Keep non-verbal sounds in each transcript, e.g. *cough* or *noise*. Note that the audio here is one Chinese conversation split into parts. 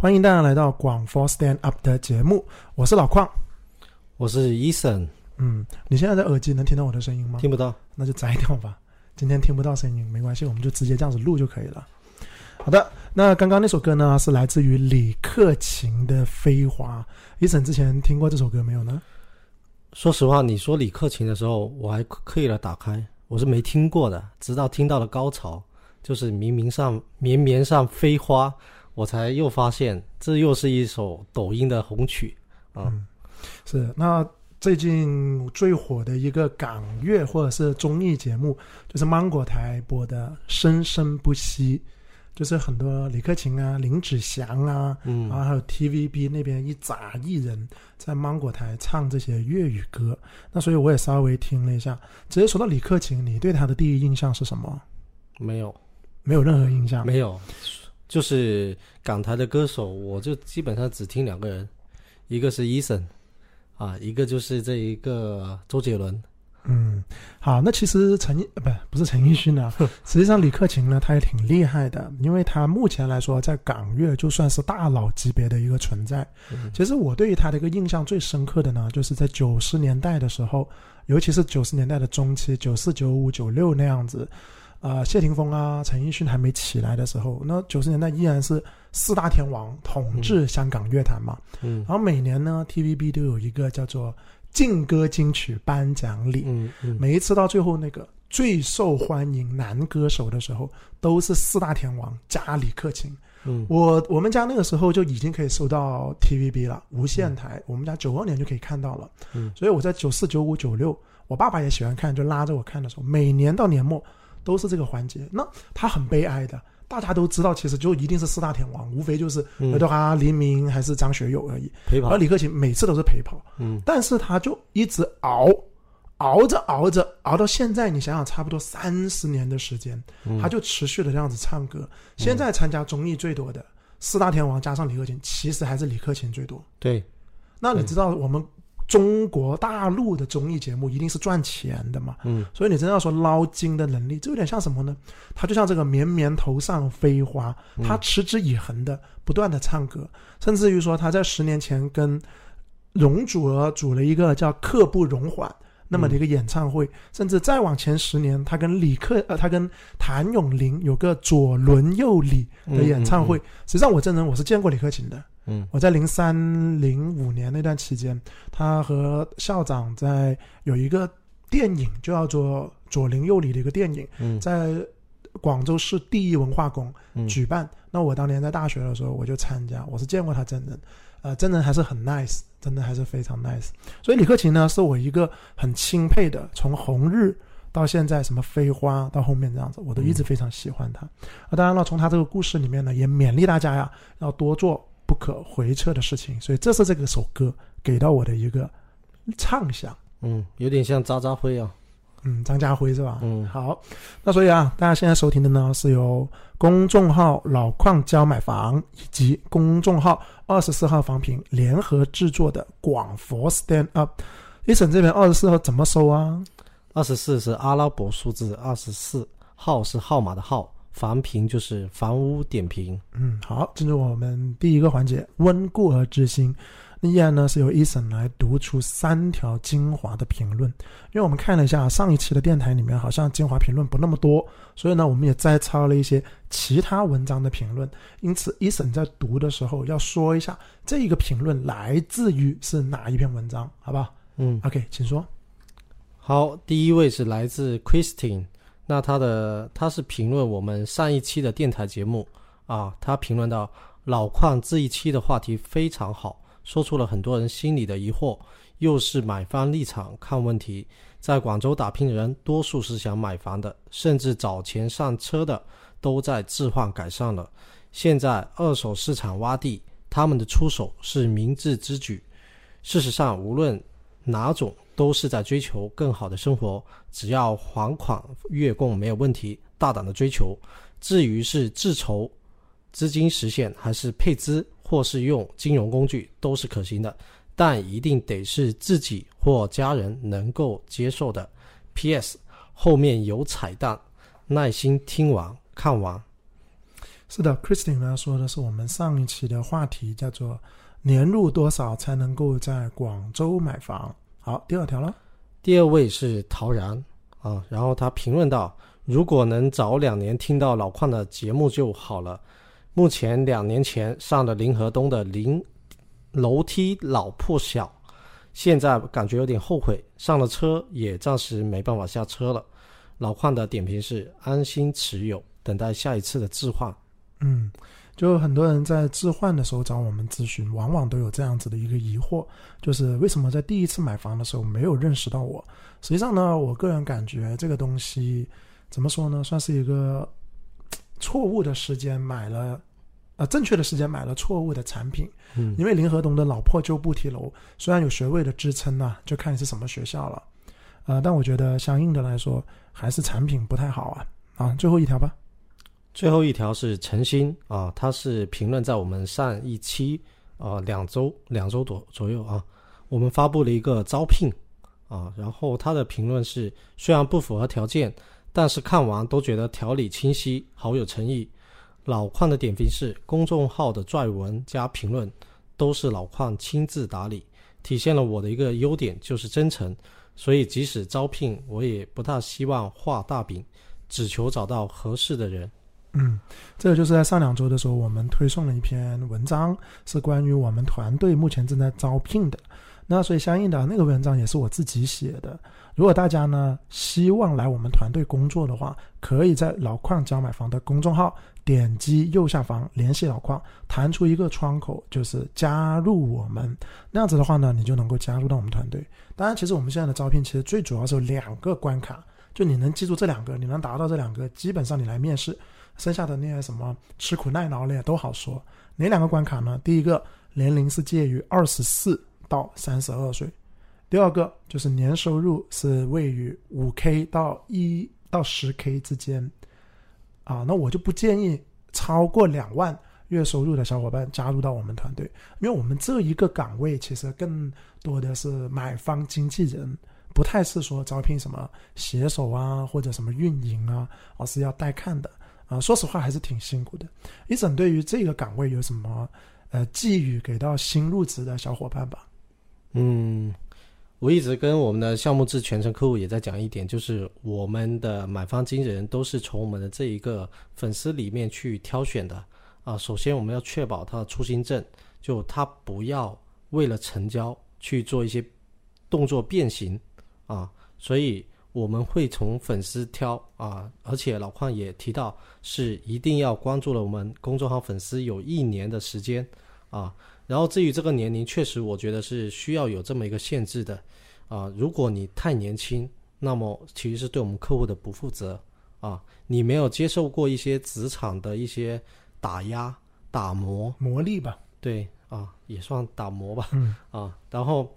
欢迎大家来到广佛 Stand Up 的节目，我是老邝，我是 Eason。嗯，你现在的耳机能听到我的声音吗？听不到，那就摘掉吧。今天听不到声音没关系，我们就直接这样子录就可以了。好的，那刚刚那首歌呢，是来自于李克勤的《飞花》。Eason 之前听过这首歌没有呢？说实话，你说李克勤的时候，我还刻意的打开，我是没听过的。直到听到了高潮，就是明明上绵绵上飞花，我才又发现这又是一首抖音的红曲啊。是那最近最火的一个港乐或者是综艺节目，就是芒果台播的《生生不息》。就是很多李克勤啊、林子祥啊，嗯，然后还有 TVB 那边一扎艺人，在芒果台唱这些粤语歌。那所以我也稍微听了一下。直接说到李克勤，你对他的第一印象是什么？没有，没有任何印象。没有，就是港台的歌手，我就基本上只听两个人，一个是 Eason，啊，一个就是这一个周杰伦。嗯，好，那其实陈奕不不是陈奕迅呢，*laughs* 实际上李克勤呢，他也挺厉害的，因为他目前来说在港乐就算是大佬级别的一个存在。其实我对于他的一个印象最深刻的呢，就是在九十年代的时候，尤其是九十年代的中期，九四、九五、九六那样子，啊，谢霆锋啊，陈奕迅还没起来的时候，那九十年代依然是四大天王统治香港乐坛嘛。嗯，然后每年呢，TVB 都有一个叫做。劲歌金曲颁奖礼，嗯嗯，每一次到最后那个最受欢迎男歌手的时候，都是四大天王加李克勤。嗯，我我们家那个时候就已经可以收到 TVB 了，无线台，我们家九二年就可以看到了。嗯，所以我在九四、九五、九六，我爸爸也喜欢看，就拉着我看的时候，每年到年末都是这个环节。那他很悲哀的。大家都知道，其实就一定是四大天王，无非就是刘德华、黎明还是张学友而已。陪跑，而李克勤每次都是陪跑。嗯，但是他就一直熬，熬着熬着，熬到现在，你想想，差不多三十年的时间，他就持续的这样子唱歌。现在参加综艺最多的四大天王加上李克勤，其实还是李克勤最多。对，那你知道我们？中国大陆的综艺节目一定是赚钱的嘛？嗯，所以你真要说捞金的能力，这有点像什么呢？他就像这个绵绵头上飞花，他持之以恒的不断的唱歌，甚至于说他在十年前跟容祖儿组了一个叫《刻不容缓》那么的一个演唱会，甚至再往前十年，他跟李克呃，他跟谭咏麟有个左轮右李的演唱会。实际上，我真人我是见过李克勤的。嗯，我在零三零五年那段期间，他和校长在有一个电影，就叫做《左邻右里》的一个电影，在广州市第一文化宫举办。那我当年在大学的时候，我就参加，我是见过他真人，呃，真人还是很 nice，真的还是非常 nice。所以李克勤呢，是我一个很钦佩的，从红日到现在什么飞花到后面这样子，我都一直非常喜欢他。啊，当然了，从他这个故事里面呢，也勉励大家呀，要多做。不可回撤的事情，所以这是这个首歌给到我的一个畅想。嗯，有点像渣渣辉啊。嗯，张家辉是吧？嗯，好。那所以啊，大家现在收听的呢，是由公众号老矿教买房以及公众号二十四号房评联合制作的广佛 Stand Up。一审这边二十四号怎么搜啊？二十四是阿拉伯数字，二十四号是号码的号。房评就是房屋点评。嗯，好，进入我们第一个环节，温故而知新。那依然呢是由 Eason 来读出三条精华的评论。因为我们看了一下上一期的电台里面，好像精华评论不那么多，所以呢，我们也摘抄了一些其他文章的评论。因此，Eason 在读的时候要说一下这一个评论来自于是哪一篇文章，好吧？嗯，OK，请说。好，第一位是来自 Christine。那他的他是评论我们上一期的电台节目啊，他评论到老矿这一期的话题非常好，说出了很多人心里的疑惑，又是买方立场看问题。在广州打拼的人，多数是想买房的，甚至早前上车的都在置换改善了。现在二手市场洼地，他们的出手是明智之举。事实上，无论哪种。都是在追求更好的生活，只要还款月供没有问题，大胆的追求。至于是自筹资金实现，还是配资，或是用金融工具，都是可行的，但一定得是自己或家人能够接受的。P.S. 后面有彩蛋，耐心听完看完。是的，Christine 呢说的是我们上一期的话题，叫做年入多少才能够在广州买房。好，第二条了。第二位是陶然啊，然后他评论到：如果能早两年听到老邝的节目就好了。目前两年前上了林河东的临楼梯老破小，现在感觉有点后悔，上了车也暂时没办法下车了。老邝的点评是：安心持有，等待下一次的置换。嗯，就很多人在置换的时候找我们咨询，往往都有这样子的一个疑惑，就是为什么在第一次买房的时候没有认识到我？实际上呢，我个人感觉这个东西怎么说呢，算是一个错误的时间买了，呃，正确的时间买了错误的产品。嗯，因为林和东的老破旧不提楼，虽然有学位的支撑呢，就看你是什么学校了，呃，但我觉得相应的来说，还是产品不太好啊。啊，最后一条吧。最后一条是陈鑫啊，他是评论在我们上一期啊两周两周多左右啊，我们发布了一个招聘啊，然后他的评论是虽然不符合条件，但是看完都觉得条理清晰，好有诚意。老邝的点评是公众号的撰文加评论都是老邝亲自打理，体现了我的一个优点就是真诚，所以即使招聘我也不大希望画大饼，只求找到合适的人。嗯，这个就是在上两周的时候，我们推送了一篇文章，是关于我们团队目前正在招聘的。那所以相应的那个文章也是我自己写的。如果大家呢希望来我们团队工作的话，可以在老矿教买房的公众号点击右下方联系老矿，弹出一个窗口，就是加入我们。那样子的话呢，你就能够加入到我们团队。当然，其实我们现在的招聘其实最主要是有两个关卡，就你能记住这两个，你能达到这两个，基本上你来面试。剩下的那些什么吃苦耐劳的都好说，哪两个关卡呢？第一个年龄是介于二十四到三十二岁，第二个就是年收入是位于五 k 到一到十 k 之间，啊，那我就不建议超过两万月收入的小伙伴加入到我们团队，因为我们这一个岗位其实更多的是买方经纪人，不太是说招聘什么写手啊或者什么运营啊，而是要带看的。啊，说实话还是挺辛苦的。一整对于这个岗位有什么呃寄语给到新入职的小伙伴吧？嗯，我一直跟我们的项目制全程客户也在讲一点，就是我们的买方经纪人都是从我们的这一个粉丝里面去挑选的啊。首先我们要确保他的出心正，就他不要为了成交去做一些动作变形啊，所以。我们会从粉丝挑啊，而且老邝也提到是一定要关注了我们公众号粉丝有一年的时间啊。然后至于这个年龄，确实我觉得是需要有这么一个限制的啊。如果你太年轻，那么其实是对我们客户的不负责啊。你没有接受过一些职场的一些打压、打磨、磨砺吧？对啊，也算打磨吧。嗯啊，然后。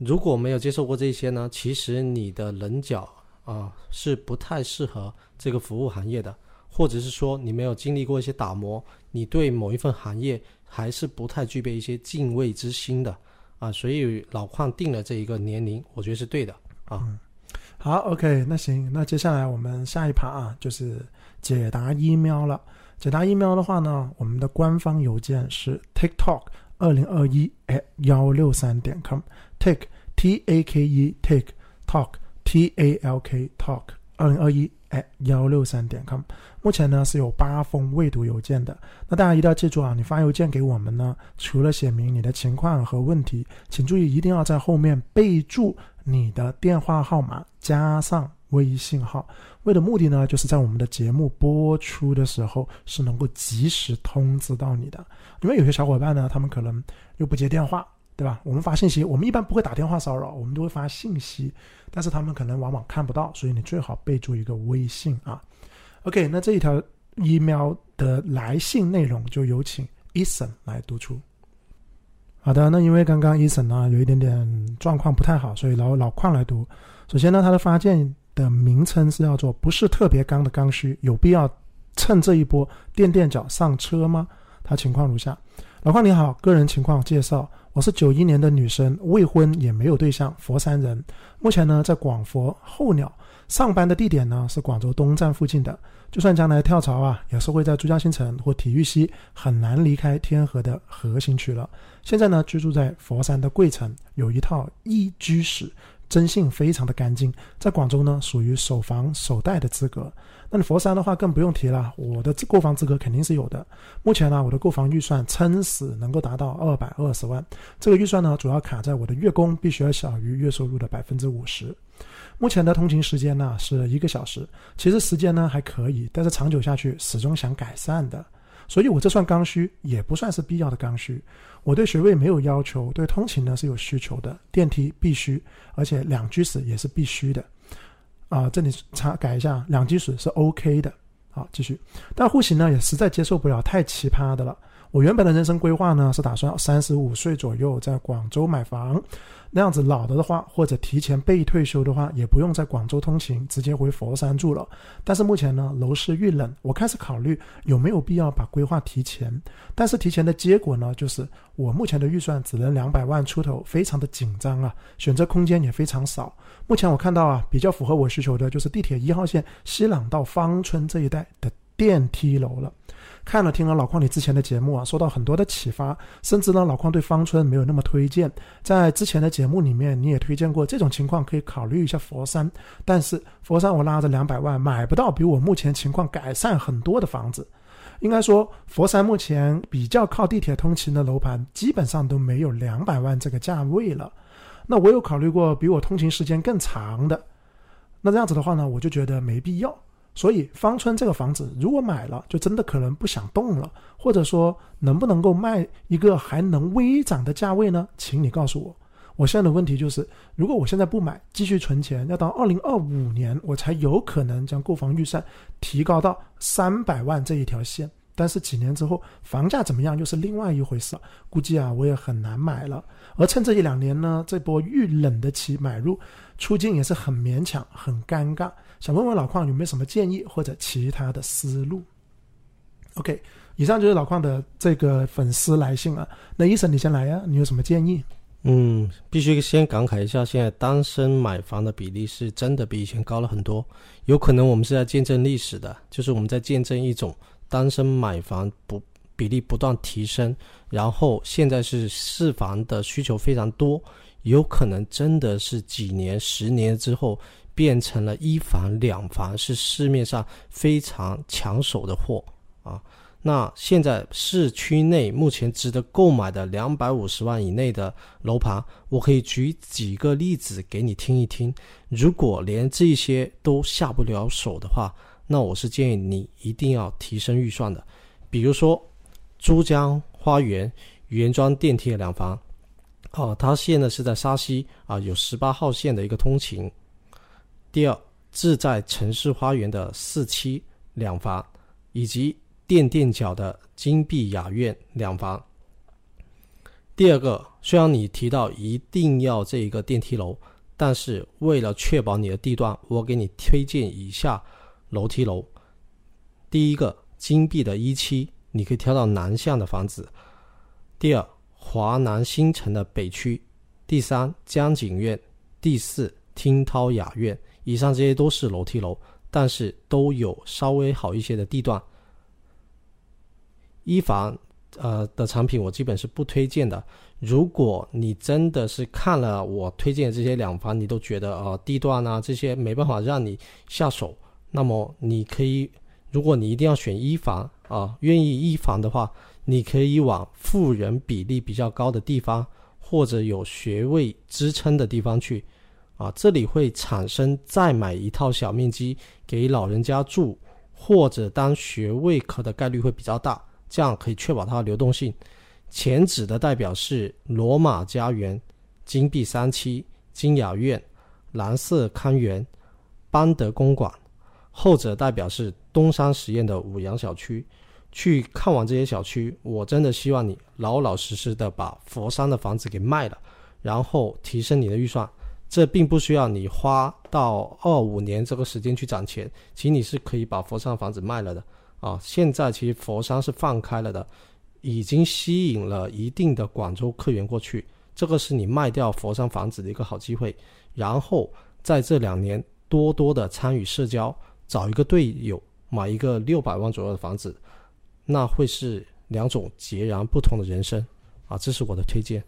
如果没有接受过这些呢，其实你的棱角啊是不太适合这个服务行业的，或者是说你没有经历过一些打磨，你对某一份行业还是不太具备一些敬畏之心的啊。所以老邝定了这一个年龄，我觉得是对的啊。好，OK，那行，那接下来我们下一趴啊，就是解答 email 了。解答 email 的话呢，我们的官方邮件是 TikTok 二零二一 at 幺六三点 com。Take T A K E Take Talk T A L K Talk 二零二一 at 幺六三点 com，目前呢是有八封未读邮件的。那大家一定要记住啊，你发邮件给我们呢，除了写明你的情况和问题，请注意一定要在后面备注你的电话号码加上微信号。为的目的呢，就是在我们的节目播出的时候是能够及时通知到你的。因为有些小伙伴呢，他们可能又不接电话。对吧？我们发信息，我们一般不会打电话骚扰，我们都会发信息，但是他们可能往往看不到，所以你最好备注一个微信啊。OK，那这一条 email 的来信内容就有请 Eason 来读出。好的，那因为刚刚 Eason 呢有一点点状况不太好，所以老老矿来读。首先呢，他的发件的名称是叫做不是特别刚的刚需，有必要趁这一波垫垫脚上车吗？他情况如下。老邝你好，个人情况介绍：我是九一年的女生，未婚也没有对象，佛山人。目前呢在广佛候鸟，上班的地点呢是广州东站附近的。就算将来跳槽啊，也是会在珠江新城或体育西，很难离开天河的核心区了。现在呢居住在佛山的桂城，有一套一居室。征信非常的干净，在广州呢属于首房首贷的资格。那你佛山的话更不用提了，我的购房资格肯定是有的。目前呢，我的购房预算撑死能够达到二百二十万，这个预算呢主要卡在我的月供必须要小于月收入的百分之五十。目前的通勤时间呢是一个小时，其实时间呢还可以，但是长久下去始终想改善的。所以我这算刚需，也不算是必要的刚需。我对学位没有要求，对通勤呢是有需求的。电梯必须，而且两居室也是必须的。啊，这里查改一下，两居室是 OK 的。好，继续。但户型呢也实在接受不了太奇葩的了。我原本的人生规划呢是打算三十五岁左右在广州买房。那样子老了的话，或者提前被退休的话，也不用在广州通勤，直接回佛山住了。但是目前呢，楼市遇冷，我开始考虑有没有必要把规划提前。但是提前的结果呢，就是我目前的预算只能两百万出头，非常的紧张啊，选择空间也非常少。目前我看到啊，比较符合我需求的就是地铁一号线西朗到芳村这一带的电梯楼了。看了听了老邝你之前的节目啊，受到很多的启发，甚至呢老邝对方村没有那么推荐。在之前的节目里面，你也推荐过这种情况可以考虑一下佛山，但是佛山我拉着两百万买不到比我目前情况改善很多的房子。应该说，佛山目前比较靠地铁通勤的楼盘基本上都没有两百万这个价位了。那我有考虑过比我通勤时间更长的，那这样子的话呢，我就觉得没必要。所以芳村这个房子，如果买了，就真的可能不想动了，或者说能不能够卖一个还能微涨的价位呢？请你告诉我。我现在的问题就是，如果我现在不买，继续存钱，要到二零二五年我才有可能将购房预算提高到三百万这一条线。但是几年之后房价怎么样又是另外一回事，估计啊我也很难买了。而趁这一两年呢，这波遇冷的期买入，出境也是很勉强，很尴尬。想问问老邝有没有什么建议或者其他的思路？OK，以上就是老邝的这个粉丝来信啊。那医生你先来呀，你有什么建议？嗯，必须先感慨一下，现在单身买房的比例是真的比以前高了很多。有可能我们是在见证历史的，就是我们在见证一种单身买房不比例不断提升，然后现在是市房的需求非常多，有可能真的是几年、十年之后。变成了一房两房，是市面上非常抢手的货啊。那现在市区内目前值得购买的两百五十万以内的楼盘，我可以举几个例子给你听一听。如果连这些都下不了手的话，那我是建议你一定要提升预算的。比如说珠江花园原装电梯的两房，哦，它现在是在沙溪啊，有十八号线的一个通勤。第二，自在城市花园的四期两房，以及电电角的金碧雅苑两房。第二个，虽然你提到一定要这一个电梯楼，但是为了确保你的地段，我给你推荐以下楼梯楼。第一个，金碧的一期，你可以挑到南向的房子。第二，华南新城的北区。第三，江景苑。第四，听涛雅苑。以上这些都是楼梯楼，但是都有稍微好一些的地段。一房呃的产品我基本是不推荐的。如果你真的是看了我推荐的这些两房，你都觉得呃地段啊这些没办法让你下手，那么你可以，如果你一定要选一房啊，愿意一房的话，你可以往富人比例比较高的地方，或者有学位支撑的地方去。啊，这里会产生再买一套小面积给老人家住，或者当学位课的概率会比较大，这样可以确保它的流动性。前指的代表是罗马家园、金碧三期、金雅苑、蓝色康园、邦德公馆；后者代表是东山实验的五羊小区。去看完这些小区，我真的希望你老老实实的把佛山的房子给卖了，然后提升你的预算。这并不需要你花到二五年这个时间去攒钱，其实你是可以把佛山房子卖了的啊！现在其实佛山是放开了的，已经吸引了一定的广州客源过去，这个是你卖掉佛山房子的一个好机会。然后在这两年多多的参与社交，找一个队友买一个六百万左右的房子，那会是两种截然不同的人生啊！这是我的推荐。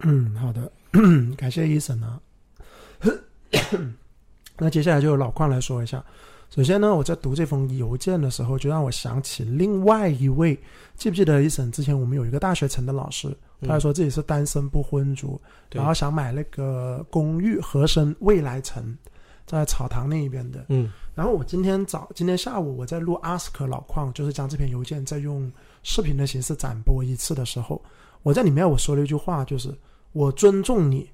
嗯，好的，*coughs* 感谢医生啊。*coughs* 那接下来就由老邝来说一下。首先呢，我在读这封邮件的时候，就让我想起另外一位，记不记得一审之前我们有一个大学城的老师，他说自己是单身不婚族，然后想买那个公寓和生未来城，在草堂那一边的。嗯，然后我今天早今天下午我在录 ask 老邝，就是将这篇邮件再用视频的形式展播一次的时候，我在里面我说了一句话，就是我尊重你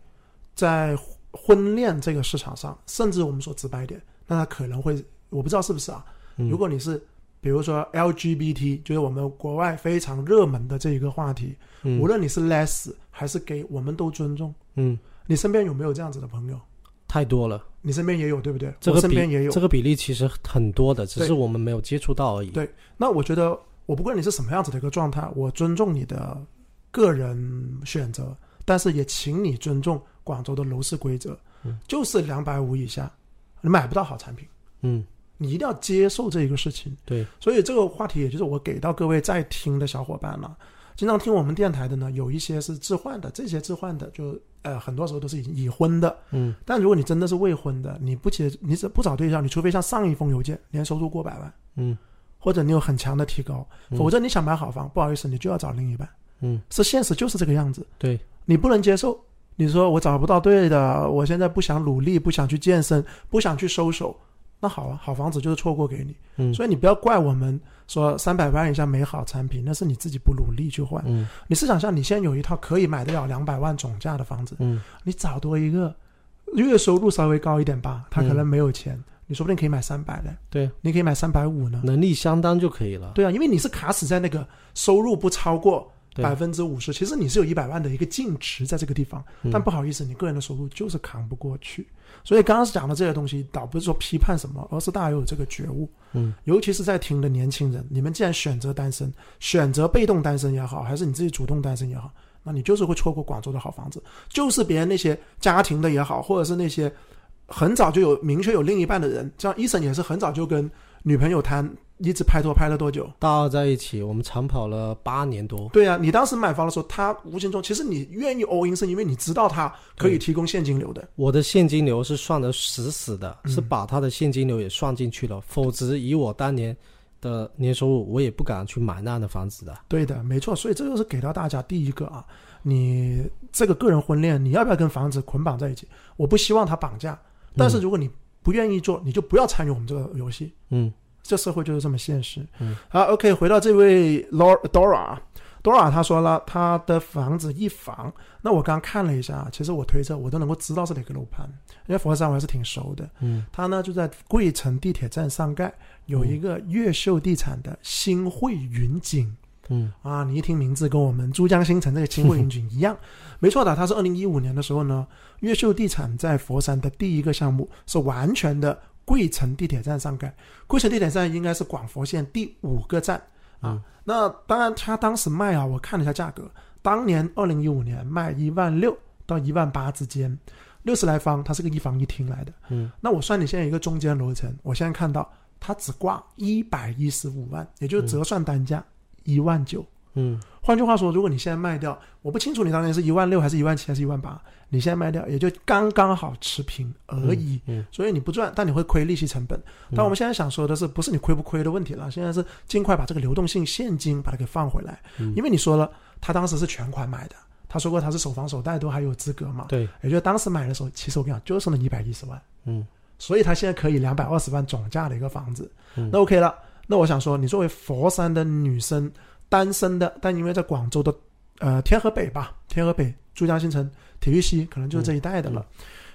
在婚恋这个市场上，甚至我们说直白一点，那他可能会。我不知道是不是啊？如果你是，比如说 LGBT，就是我们国外非常热门的这一个话题，无论你是 less 还是 gay，我们都尊重。嗯，你身边有没有这样子的朋友？太多了，你身边也有对不对？这个身边也有，这个比例其实很多的，只是我们没有接触到而已。对，那我觉得，我不管你是什么样子的一个状态，我尊重你的个人选择，但是也请你尊重广州的楼市规则，就是两百五以下，你买不到好产品。嗯。你一定要接受这一个事情，对，所以这个话题也就是我给到各位在听的小伙伴了。经常听我们电台的呢，有一些是置换的，这些置换的就呃很多时候都是已已婚的，嗯。但如果你真的是未婚的，你不结，你不找对象，你除非像上一封邮件年收入过百万，嗯，或者你有很强的提高，否则你想买好房，不好意思，你就要找另一半，嗯，是现实就是这个样子，对，你不能接受，你说我找不到对的，我现在不想努力，不想去健身，不想去收手。那好啊，好房子就是错过给你，嗯，所以你不要怪我们说三百万以下没好产品，那是你自己不努力去换。嗯，你试想下，你现在有一套可以买得了两百万总价的房子，嗯，你找多一个月收入稍微高一点吧，他可能没有钱，你说不定可以买三百的，对，你可以买三百五呢，能力相当就可以了。对啊，因为你是卡死在那个收入不超过。百分之五十，其实你是有一百万的一个净值在这个地方，但不好意思，你个人的收入就是扛不过去。所以刚刚讲的这些东西，倒不是说批判什么，而是大家有这个觉悟。嗯，尤其是在听的年轻人，你们既然选择单身，选择被动单身也好，还是你自己主动单身也好，那你就是会错过广州的好房子。就是别人那些家庭的也好，或者是那些很早就有明确有另一半的人，像伊森也是很早就跟女朋友谈。一直拍拖拍了多久？大二在一起，我们长跑了八年多。对啊，你当时买房的时候，他无形中其实你愿意 all in，是因为你知道他可以提供现金流的。我的现金流是算得死死的，是把他的现金流也算进去了。否则以我当年的年收入，我也不敢去买那样的房子的。对的，没错。所以这就是给到大家第一个啊，你这个个人婚恋，你要不要跟房子捆绑在一起？我不希望他绑架，但是如果你不愿意做，你就不要参与我们这个游戏。嗯。这社会就是这么现实。嗯，好，OK，回到这位 Dora，Dora，他说了他的房子一房。那我刚看了一下，其实我推测我都能够知道是哪个楼盘，因为佛山我还是挺熟的。嗯，他呢就在桂城地铁站上盖有一个越秀地产的新汇云景。嗯，啊，你一听名字跟我们珠江新城这个新汇云景一样，*laughs* 没错的。它是二零一五年的时候呢，越秀地产在佛山的第一个项目，是完全的。桂城地铁站上盖，桂城地铁站应该是广佛线第五个站啊。那当然，他当时卖啊，我看了一下价格，当年二零一五年卖一万六到一万八之间，六十来方，它是个一房一厅来的。嗯，那我算你现在一个中间楼层，我现在看到它只挂一百一十五万，也就是折算单价一万九。嗯，换句话说，如果你现在卖掉，我不清楚你当年是一万六还是一万七还是一万八，你现在卖掉也就刚刚好持平而已。嗯，所以你不赚，但你会亏利息成本。但我们现在想说的是，不是你亏不亏的问题了，现在是尽快把这个流动性现金把它给放回来。因为你说了，他当时是全款买的，他说过他是首房首贷都还有资格嘛。对，也就当时买的时候，其实我跟你讲，就剩了一百一十万。嗯，所以他现在可以两百二十万总价的一个房子。嗯，那 OK 了。那我想说，你作为佛山的女生。单身的，但因为在广州的，呃，天河北吧，天河北、珠江新城、体育西，可能就是这一带的了。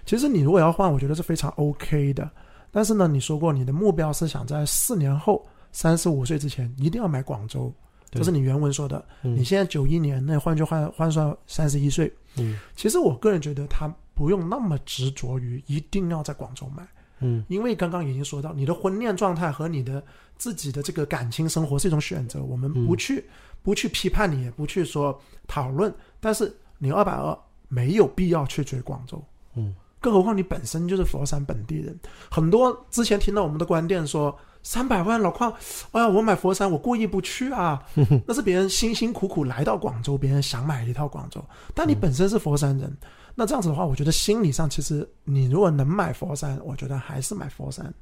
其实你如果要换，我觉得是非常 OK 的。但是呢，你说过你的目标是想在四年后三十五岁之前一定要买广州，这是你原文说的。你现在九一年，那换句话换算三十一岁。嗯，其实我个人觉得他不用那么执着于一定要在广州买。嗯，因为刚刚已经说到，你的婚恋状态和你的自己的这个感情生活是一种选择，我们不去不去批判你，也不去说讨论，但是你二百二没有必要去追广州，嗯，更何况你本身就是佛山本地人，很多之前听到我们的观点说三百万老邝，哎呀，我买佛山我过意不去啊，*laughs* 那是别人辛辛苦苦来到广州，别人想买一套广州，但你本身是佛山人，那这样子的话，我觉得心理上其实你如果能买佛山，我觉得还是买佛山。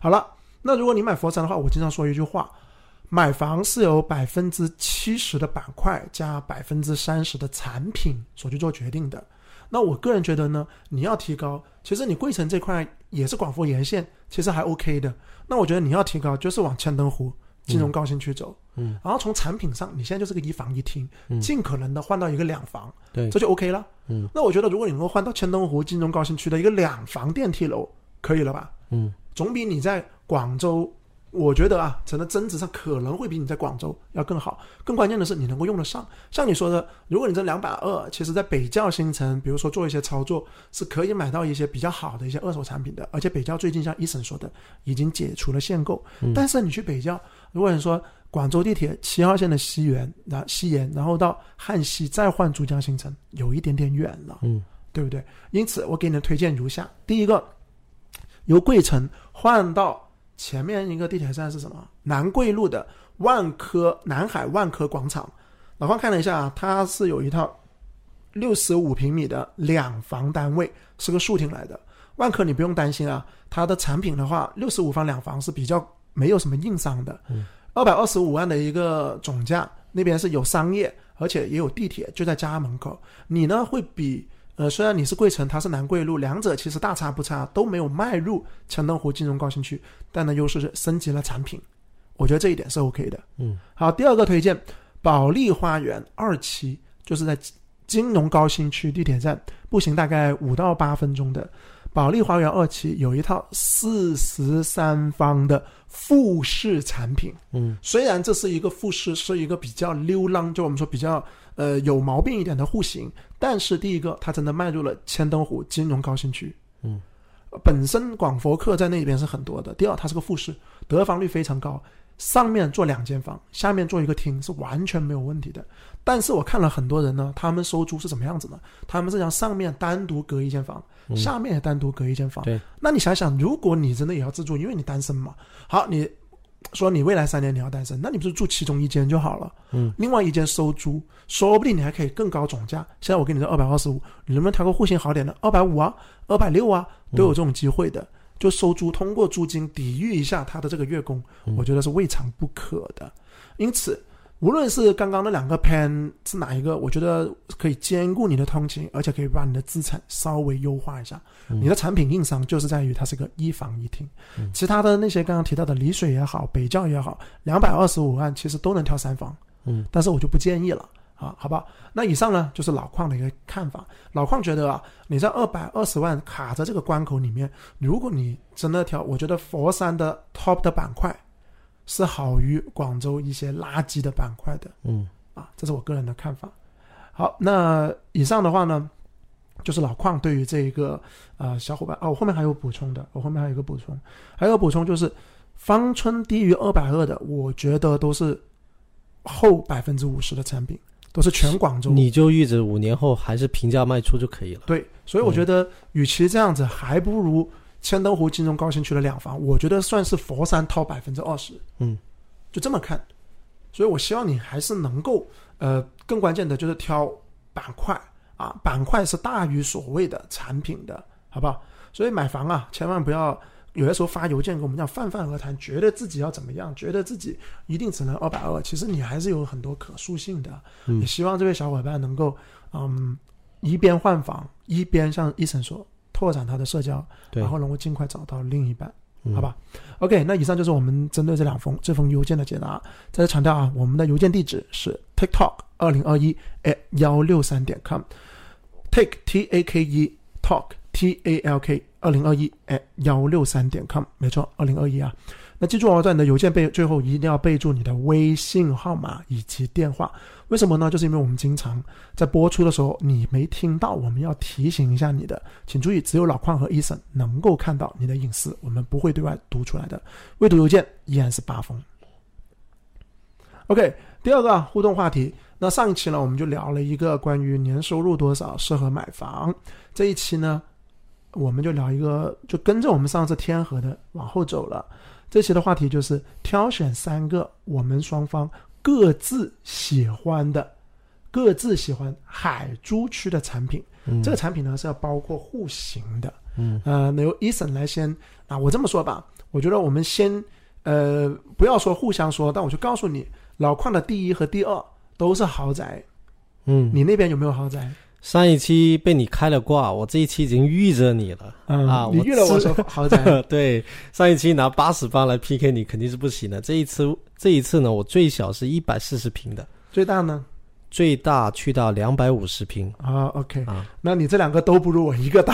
好了，那如果你买佛山的话，我经常说一句话。买房是由百分之七十的板块加百分之三十的产品所去做决定的。那我个人觉得呢，你要提高，其实你桂城这块也是广佛沿线，其实还 OK 的。那我觉得你要提高，就是往千灯湖、金融高新区走。嗯，然后从产品上，你现在就是个一房一厅，尽可能的换到一个两房，对，这就 OK 了。嗯，那我觉得如果你能够换到千灯湖、金融高新区的一个两房电梯楼，可以了吧？嗯，总比你在广州。我觉得啊，整个增值上可能会比你在广州要更好。更关键的是，你能够用得上。像你说的，如果你这两百二，其实在北窖新城，比如说做一些操作，是可以买到一些比较好的一些二手产品的。而且北窖最近像一森说的，已经解除了限购。但是你去北窖，如果你说广州地铁七号线的西园，然西延，然后到汉溪再换珠江新城，有一点点远了，嗯，对不对？因此，我给你的推荐如下：第一个，由桂城换到。前面一个地铁站是什么？南桂路的万科南海万科广场。老方看了一下啊，它是有一套六十五平米的两房单位，是个竖厅来的。万科你不用担心啊，它的产品的话，六十五房两房是比较没有什么硬伤的。二百二十五万的一个总价，那边是有商业，而且也有地铁，就在家门口。你呢会比？呃，虽然你是桂城，它是南桂路，两者其实大差不差，都没有迈入千灯湖金融高新区，但呢，优势是升级了产品，我觉得这一点是 OK 的。嗯，好，第二个推荐保利花园二期，就是在金融高新区地铁站步行大概五到八分钟的保利花园二期，有一套四十三方的复式产品。嗯，虽然这是一个复式，是一个比较溜浪，就我们说比较。呃，有毛病一点的户型，但是第一个，它真的迈入了千灯湖金融高新区。嗯，本身广佛客在那边是很多的。第二，它是个复式，得房率非常高，上面做两间房，下面做一个厅是完全没有问题的。但是我看了很多人呢，他们收租是怎么样子呢？他们是将上面单独隔一间房，下面也单独隔一间房。对，那你想想，如果你真的也要自住，因为你单身嘛，好你。说你未来三年你要单身，那你不是住其中一间就好了？嗯，另外一间收租，说不定你还可以更高总价。现在我给你这二百二十五，你能不能挑个户型好点的？二百五啊，二百六啊，都有这种机会的。就收租，通过租金抵御一下他的这个月供，我觉得是未尝不可的。因此。无论是刚刚那两个 pan 是哪一个，我觉得可以兼顾你的通勤，而且可以把你的资产稍微优化一下。你的产品硬伤就是在于它是个一房一厅，其他的那些刚刚提到的丽水也好，北窖也好，两百二十五万其实都能挑三房。嗯，但是我就不建议了啊，好吧？那以上呢就是老邝的一个看法。老邝觉得啊，你在二百二十万卡在这个关口里面，如果你真的挑，我觉得佛山的 top 的板块。是好于广州一些垃圾的板块的，嗯，啊，这是我个人的看法。好，那以上的话呢，就是老邝对于这一个呃小伙伴啊，我后面还有补充的，我后面还有一个补充，还有补充就是方村低于二百二的，我觉得都是后百分之五十的产品，都是全广州，你就预着五年后还是平价卖出就可以了。对，所以我觉得与其这样子，还不如。千灯湖金融高新区的两房，我觉得算是佛山掏百分之二十，嗯，就这么看，所以我希望你还是能够，呃，更关键的就是挑板块啊，板块是大于所谓的产品的，好不好？所以买房啊，千万不要有的时候发邮件跟我们讲泛泛而谈，觉得自己要怎么样，觉得自己一定只能二百二，其实你还是有很多可塑性的。嗯也希望这位小伙伴能够，嗯，一边换房，一边像医生说。拓展他的社交，然后能够尽快找到另一半，好吧？OK，那以上就是我们针对这两封这封邮件的解答。再次强调啊，我们的邮件地址是 TikTok 二零二一 at 幺六三点 com，Take T A K E Talk T A L K 二零二一 at 幺六三点 com，没错，二零二一啊。那记住哦，在你的邮件备最后一定要备注你的微信号码以及电话。为什么呢？就是因为我们经常在播出的时候你没听到，我们要提醒一下你的。请注意，只有老邝和伊森能够看到你的隐私，我们不会对外读出来的。未读邮件依然是八封。OK，第二个互动话题。那上一期呢，我们就聊了一个关于年收入多少适合买房。这一期呢，我们就聊一个，就跟着我们上次天河的往后走了。这期的话题就是挑选三个我们双方各自喜欢的、各自喜欢海珠区的产品。这个产品呢是要包括户型的。嗯，呃，那由 Eason 来先啊，我这么说吧，我觉得我们先呃不要说互相说，但我就告诉你，老矿的第一和第二。都是豪宅，嗯，你那边有没有豪宅？上一期被你开了挂，我这一期已经遇着你了啊！你遇了我说豪宅，*laughs* *laughs* 对，上一期拿八十八来 PK 你肯定是不行的。这一次，这一次呢，我最小是一百四十平的，最大呢？最大去到两百五十平啊。OK 啊，那你这两个都不如我一个大。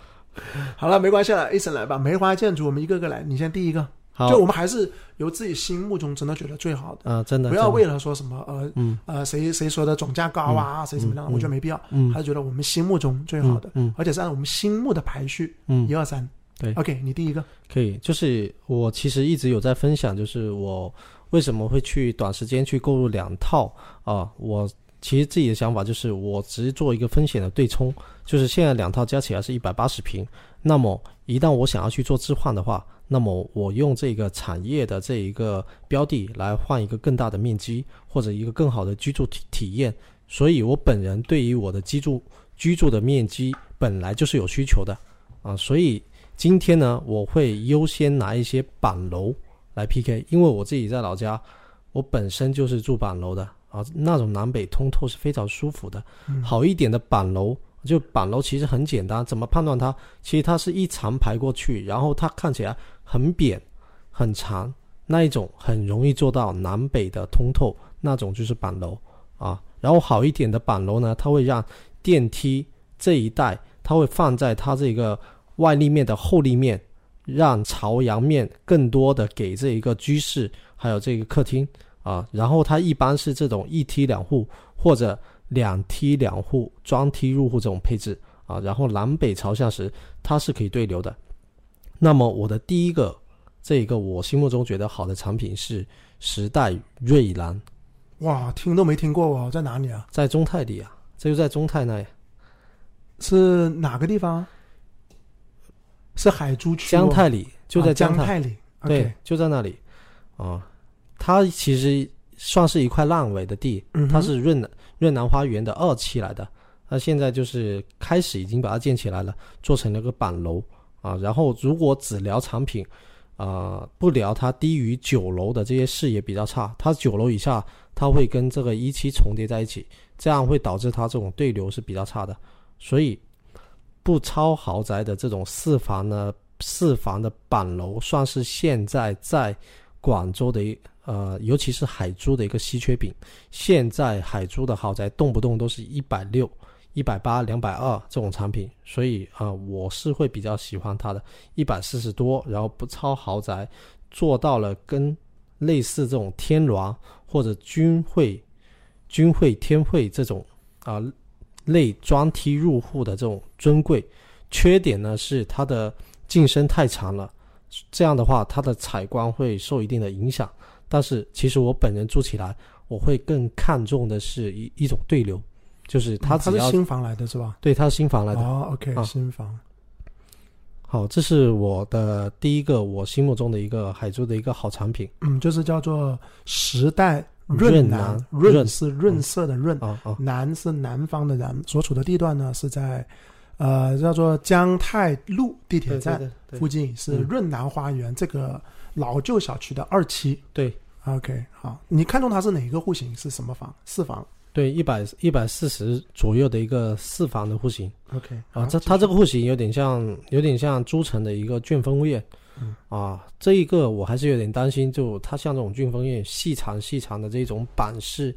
*laughs* 好了，没关系了，一 n 来吧。梅花建筑，我们一个个来，你先第一个。就我们还是由自己心目中真的觉得最好的。啊，真的不要为了说什么呃呃谁谁说的总价高啊，谁怎么样，我觉得没必要。嗯，还是觉得我们心目中最好的，嗯，而且是按我们心目的排序，嗯，一二三，对，OK，你第一个。可以，就是我其实一直有在分享，就是我为什么会去短时间去购入两套啊？我其实自己的想法就是，我只是做一个风险的对冲，就是现在两套加起来是一百八十平，那么一旦我想要去做置换的话。那么我用这个产业的这一个标的来换一个更大的面积或者一个更好的居住体体验，所以我本人对于我的居住居住的面积本来就是有需求的啊，所以今天呢我会优先拿一些板楼来 PK，因为我自己在老家，我本身就是住板楼的啊，那种南北通透是非常舒服的，好一点的板楼。就板楼其实很简单，怎么判断它？其实它是一长排过去，然后它看起来很扁、很长，那一种很容易做到南北的通透，那种就是板楼啊。然后好一点的板楼呢，它会让电梯这一带，它会放在它这个外立面的后立面，让朝阳面更多的给这一个居室还有这个客厅啊。然后它一般是这种一梯两户或者。两梯两户装梯入户这种配置啊，然后南北朝向时它是可以对流的。那么我的第一个这一个我心目中觉得好的产品是时代瑞兰。哇，听都没听过哦，在哪里啊？在中泰里啊，这就在中泰那里。是哪个地方？是海珠区。江泰里就在江泰里，对，就在那里。啊，它其实算是一块烂尾的地，它是润南。润南花园的二期来的，那现在就是开始已经把它建起来了，做成了个板楼啊。然后如果只聊产品，啊，不聊它低于九楼的这些视野比较差，它九楼以下它会跟这个一期重叠在一起，这样会导致它这种对流是比较差的。所以不超豪宅的这种四房呢，四房的板楼算是现在在广州的一。呃，尤其是海珠的一个稀缺品，现在海珠的豪宅动不动都是一百六、一百八、两百二这种产品，所以啊，我是会比较喜欢它的，一百四十多，然后不超豪宅，做到了跟类似这种天峦或者君汇、君汇天汇这种啊类装梯入户的这种尊贵，缺点呢是它的进深太长了，这样的话它的采光会受一定的影响。但是其实我本人住起来，我会更看重的是一一种对流，就是它它是新房来的是吧？对，他是新房来的。哦，OK，新房。好，这是我的第一个我心目中的一个海珠的一个好产品。嗯，就是叫做时代润南，润是润色的润，南是南方的南，所处的地段呢是在呃叫做江泰路地铁站附近，是润南花园这个。老旧小区的二期，对，OK，好，你看中它是哪一个户型？是什么房？四房？对，一百一百四十左右的一个四房的户型，OK，啊，这它这个户型有点像，有点像诸城的一个骏风苑，嗯，啊，这一个我还是有点担心，就它像这种骏风苑细长细长的这种板式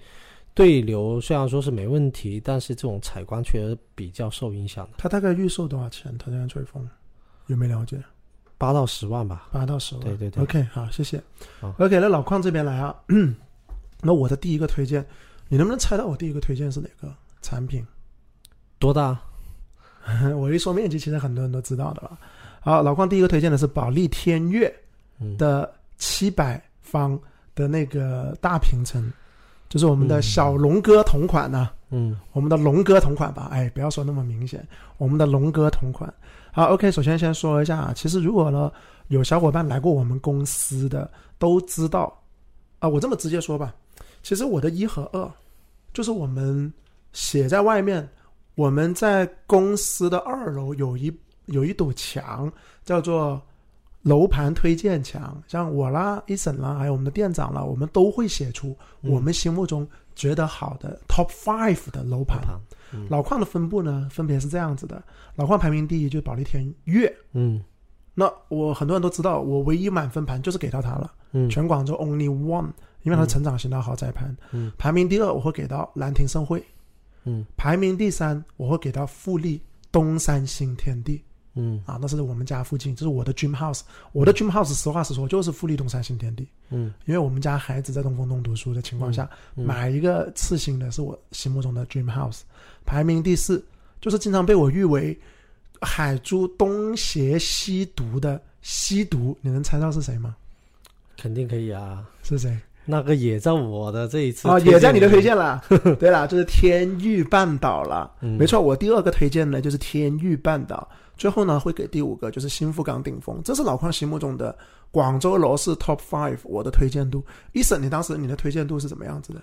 对流，虽然说是没问题，但是这种采光确实比较受影响的。它大概预售多少钱？它这样吹风有没了解？八到十万吧，八到十万，对对对。OK，好，谢谢。OK，那老邝这边来啊。*clears throat* 那我的第一个推荐，你能不能猜到我第一个推荐是哪个产品？多大？*laughs* 我一说面积，其实很多人都知道的了。好，老邝第一个推荐的是保利天悦的七百方的那个大平层，就是我们的小龙哥同款呢、嗯我们的龙哥同款吧，哎，不要说那么明显，我们的龙哥同款。好，OK，首先先说一下啊，其实如果呢有小伙伴来过我们公司的，都知道啊，我这么直接说吧，其实我的一和二，就是我们写在外面，我们在公司的二楼有一有一堵墙，叫做楼盘推荐墙，像我啦、一审啦，还有我们的店长啦，我们都会写出我们心目中觉得好的 Top Five 的楼盘。老矿的分布呢，分别是这样子的：老矿排名第一就是保利天悦。嗯那我很多人都知道，我唯一满分盘就是给到他了，嗯。全广州 only one，因为他是成长型的豪宅盘。嗯。排名第二我会给到兰亭盛会，嗯。排名第三我会给到富力东山新天地。嗯。啊，那是我们家附近，这是我的 dream house。我的 dream house 实话实说就是富力东山新天地，嗯。因为我们家孩子在东风东读书的情况下，嗯。买一个次新的是我心目中的 dream house。排名第四就是经常被我誉为海珠东邪西毒的西毒，你能猜到是谁吗？肯定可以啊。是谁？那个也在我的这一次啊，也在你的推荐了。*laughs* 对了，就是天域半岛了。嗯没错，我第二个推荐呢就是天域半岛，最后呢会给第五个就是新富港顶峰，这是老邝心目中的广州楼市 Top Five 我的推荐度。伊森，你当时你的推荐度是怎么样子的？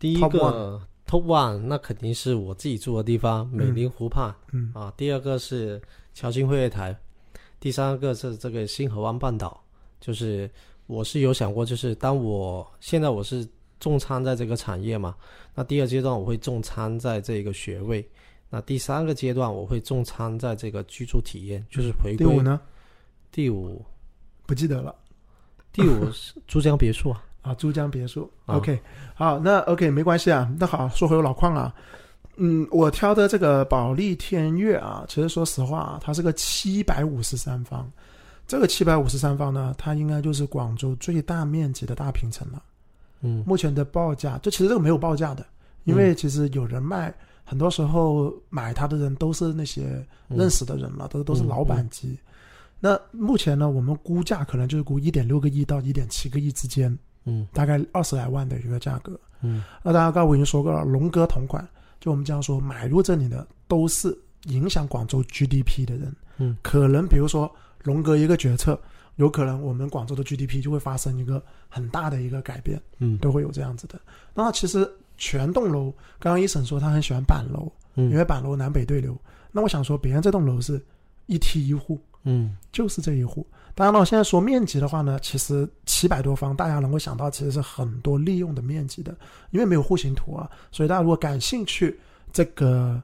第一个 Top One，那肯定是我自己住的地方美林湖畔、嗯啊。第二个是侨兴汇悦台，第三个是这个星河湾半岛。就是我是有想过，就是当我现在我是重仓在这个产业嘛，那第二阶段我会重仓在这个学位，那第三个阶段我会重仓在这个居住体验，就是回归。第五呢？第五，不记得了。第五是珠江别墅啊。啊，珠江别墅。啊 OK，好，那 OK 没关系啊。那好，说回我老邝啊，嗯，我挑的这个保利天悦啊，其实说实话啊，它是个七百五十三方。这个七百五十三方呢，它应该就是广州最大面积的大平层了。嗯目前的报价，就其实这个没有报价的，因为其实有人卖，很多时候买它的人都是那些认识的人了，都都是老板级。那目前呢，我们估价可能就是估一点六个亿到一点七个亿之间，嗯大概二十来万的一个价格。嗯那大家刚才我已经说过了，龙哥同款，就我们这样说，买入这里的都是影响广州 GDP 的人。嗯，可能比如说龙哥一个决策，有可能我们广州的 GDP 就会发生一个很大的一个改变，嗯都会有这样子的。那其实全栋楼，刚刚一审说他很喜欢板楼，嗯因为板楼南北对流。那我想说，别人这栋楼是一梯一户，嗯就是这一户。当然了，现在说面积的话呢，其实七百多方，大家能够想到其实是很多利用的面积的，因为没有户型图啊，所以大家如果感兴趣，这个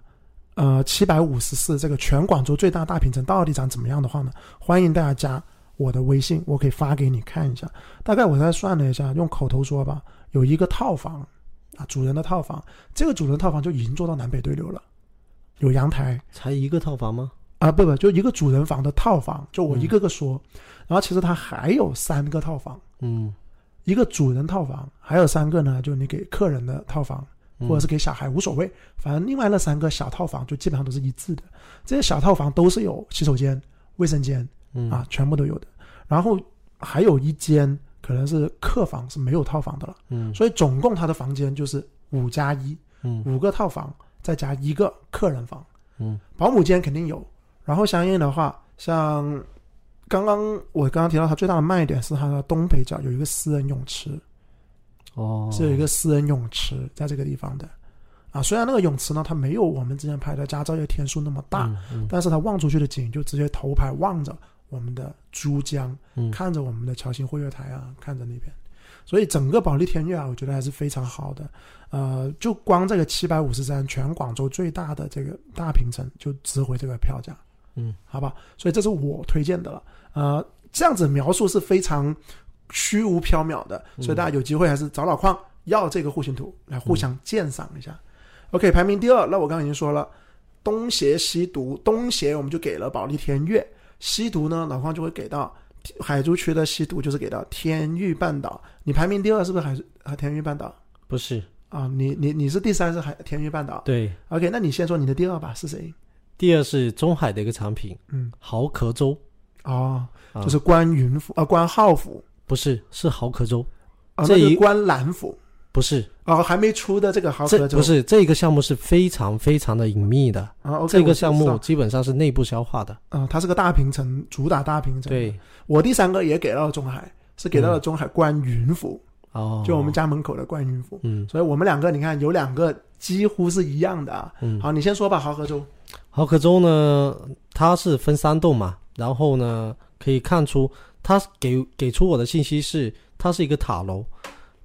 呃七百五十四这个全广州最大大平层到底长怎么样的话呢，欢迎大家加我的微信，我可以发给你看一下。大概我再算了一下，用口头说吧，有一个套房啊，主人的套房，这个主人套房就已经做到南北对流了，有阳台，才一个套房吗？啊，不不，就一个主人房的套房，就我一个个说，然后其实它还有三个套房，嗯一个主人套房，还有三个呢，就你给客人的套房，嗯或者是给小孩无所谓，反正另外那三个小套房就基本上都是一致的。这些小套房都是有洗手间、卫生间嗯啊，全部都有的。然后还有一间可能是客房是没有套房的了，嗯所以总共他的房间就是五加一，嗯五个套房再加一个客人房。嗯保姆间肯定有，然后相应的话，像刚刚我刚刚提到它最大的卖点是它的东北角有一个私人泳池，哦，是有一个私人泳池在这个地方的。啊，虽然那个泳池呢，它没有我们之前拍的佳兆业天数那么大，嗯嗯。但是它望出去的景就直接头排望着我们的珠江，嗯。看着我们的侨兴汇悦台啊，看着那边，所以整个保利天悦啊，我觉得还是非常好的。呃，就光这个七百五十三，全广州最大的这个大平层就值回这个票价，嗯，好吧？所以这是我推荐的了。呃，这样子描述是非常虚无缥缈的，所以大家有机会还是找老矿要这个户型图来互相鉴赏一下。OK，排名第二，那我刚刚已经说了，东邪西毒，东邪我们就给了保利天悦，西毒呢，老矿就会给到海珠区的西毒，就是给到天域半岛。你排名第二是不是海啊天域半岛不是啊？你你你是第三是海天域半岛对，？OK，那你先说你的第二吧，是谁？第二是中海的一个产品嗯，豪壳粥，哦，啊。就是关云府啊，关浩府。不是是豪壳粥，啊，这一那是观澜府。不是，哦，还没出的这个豪这河州不是这个项目是非常非常的隐秘的，啊，OK，这个项目基本上是内部消化的。啊，它是个大平层，主打大平层。，对，我第三个也给到了中海，是给到了中海观云府，哦，就我们家门口的观云府。嗯。所以我们两个你看有两个几乎是一样的啊。嗯，好，你先说吧，豪河州。豪客州呢，它是分三栋嘛，然后呢，可以看出它给给出我的信息是它是一个塔楼，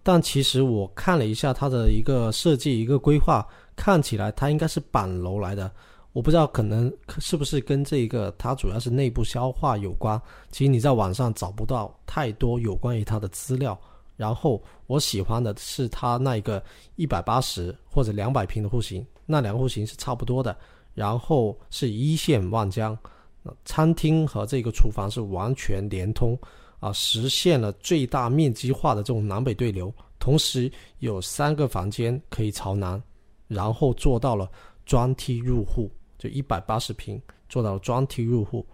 但其实我看了一下它的一个设计一个规划，看起来它应该是板楼来的。我不知道可能是不是跟这一个它主要是内部消化有关。其实你在网上找不到太多有关于它的资料。然后我喜欢的是它那一个一百八十或者两百平的户型，那两个户型是差不多的。然后是一线望江，餐厅和这个厨房是完全连通啊，实现了最大面积化的这种南北对流，同时有三个房间可以朝南，然后做到了专梯入户，就一百八十平做到了专梯入户。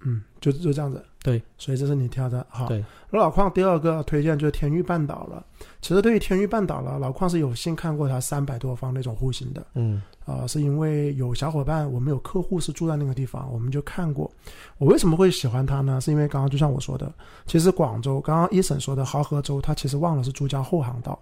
嗯，就就这样子。对，所以这是你挑的。好，对，老矿第二个推荐就是天域半岛了。其实对于天域半岛了，老矿是有幸看过它三百多方那种户型的。嗯啊、是因为有小伙伴，我们有客户是住在那个地方，我们就看过。我为什么会喜欢它呢？是因为刚刚就像我说的，其实广州刚刚一审说的濠河州，它其实忘了是珠江后航道。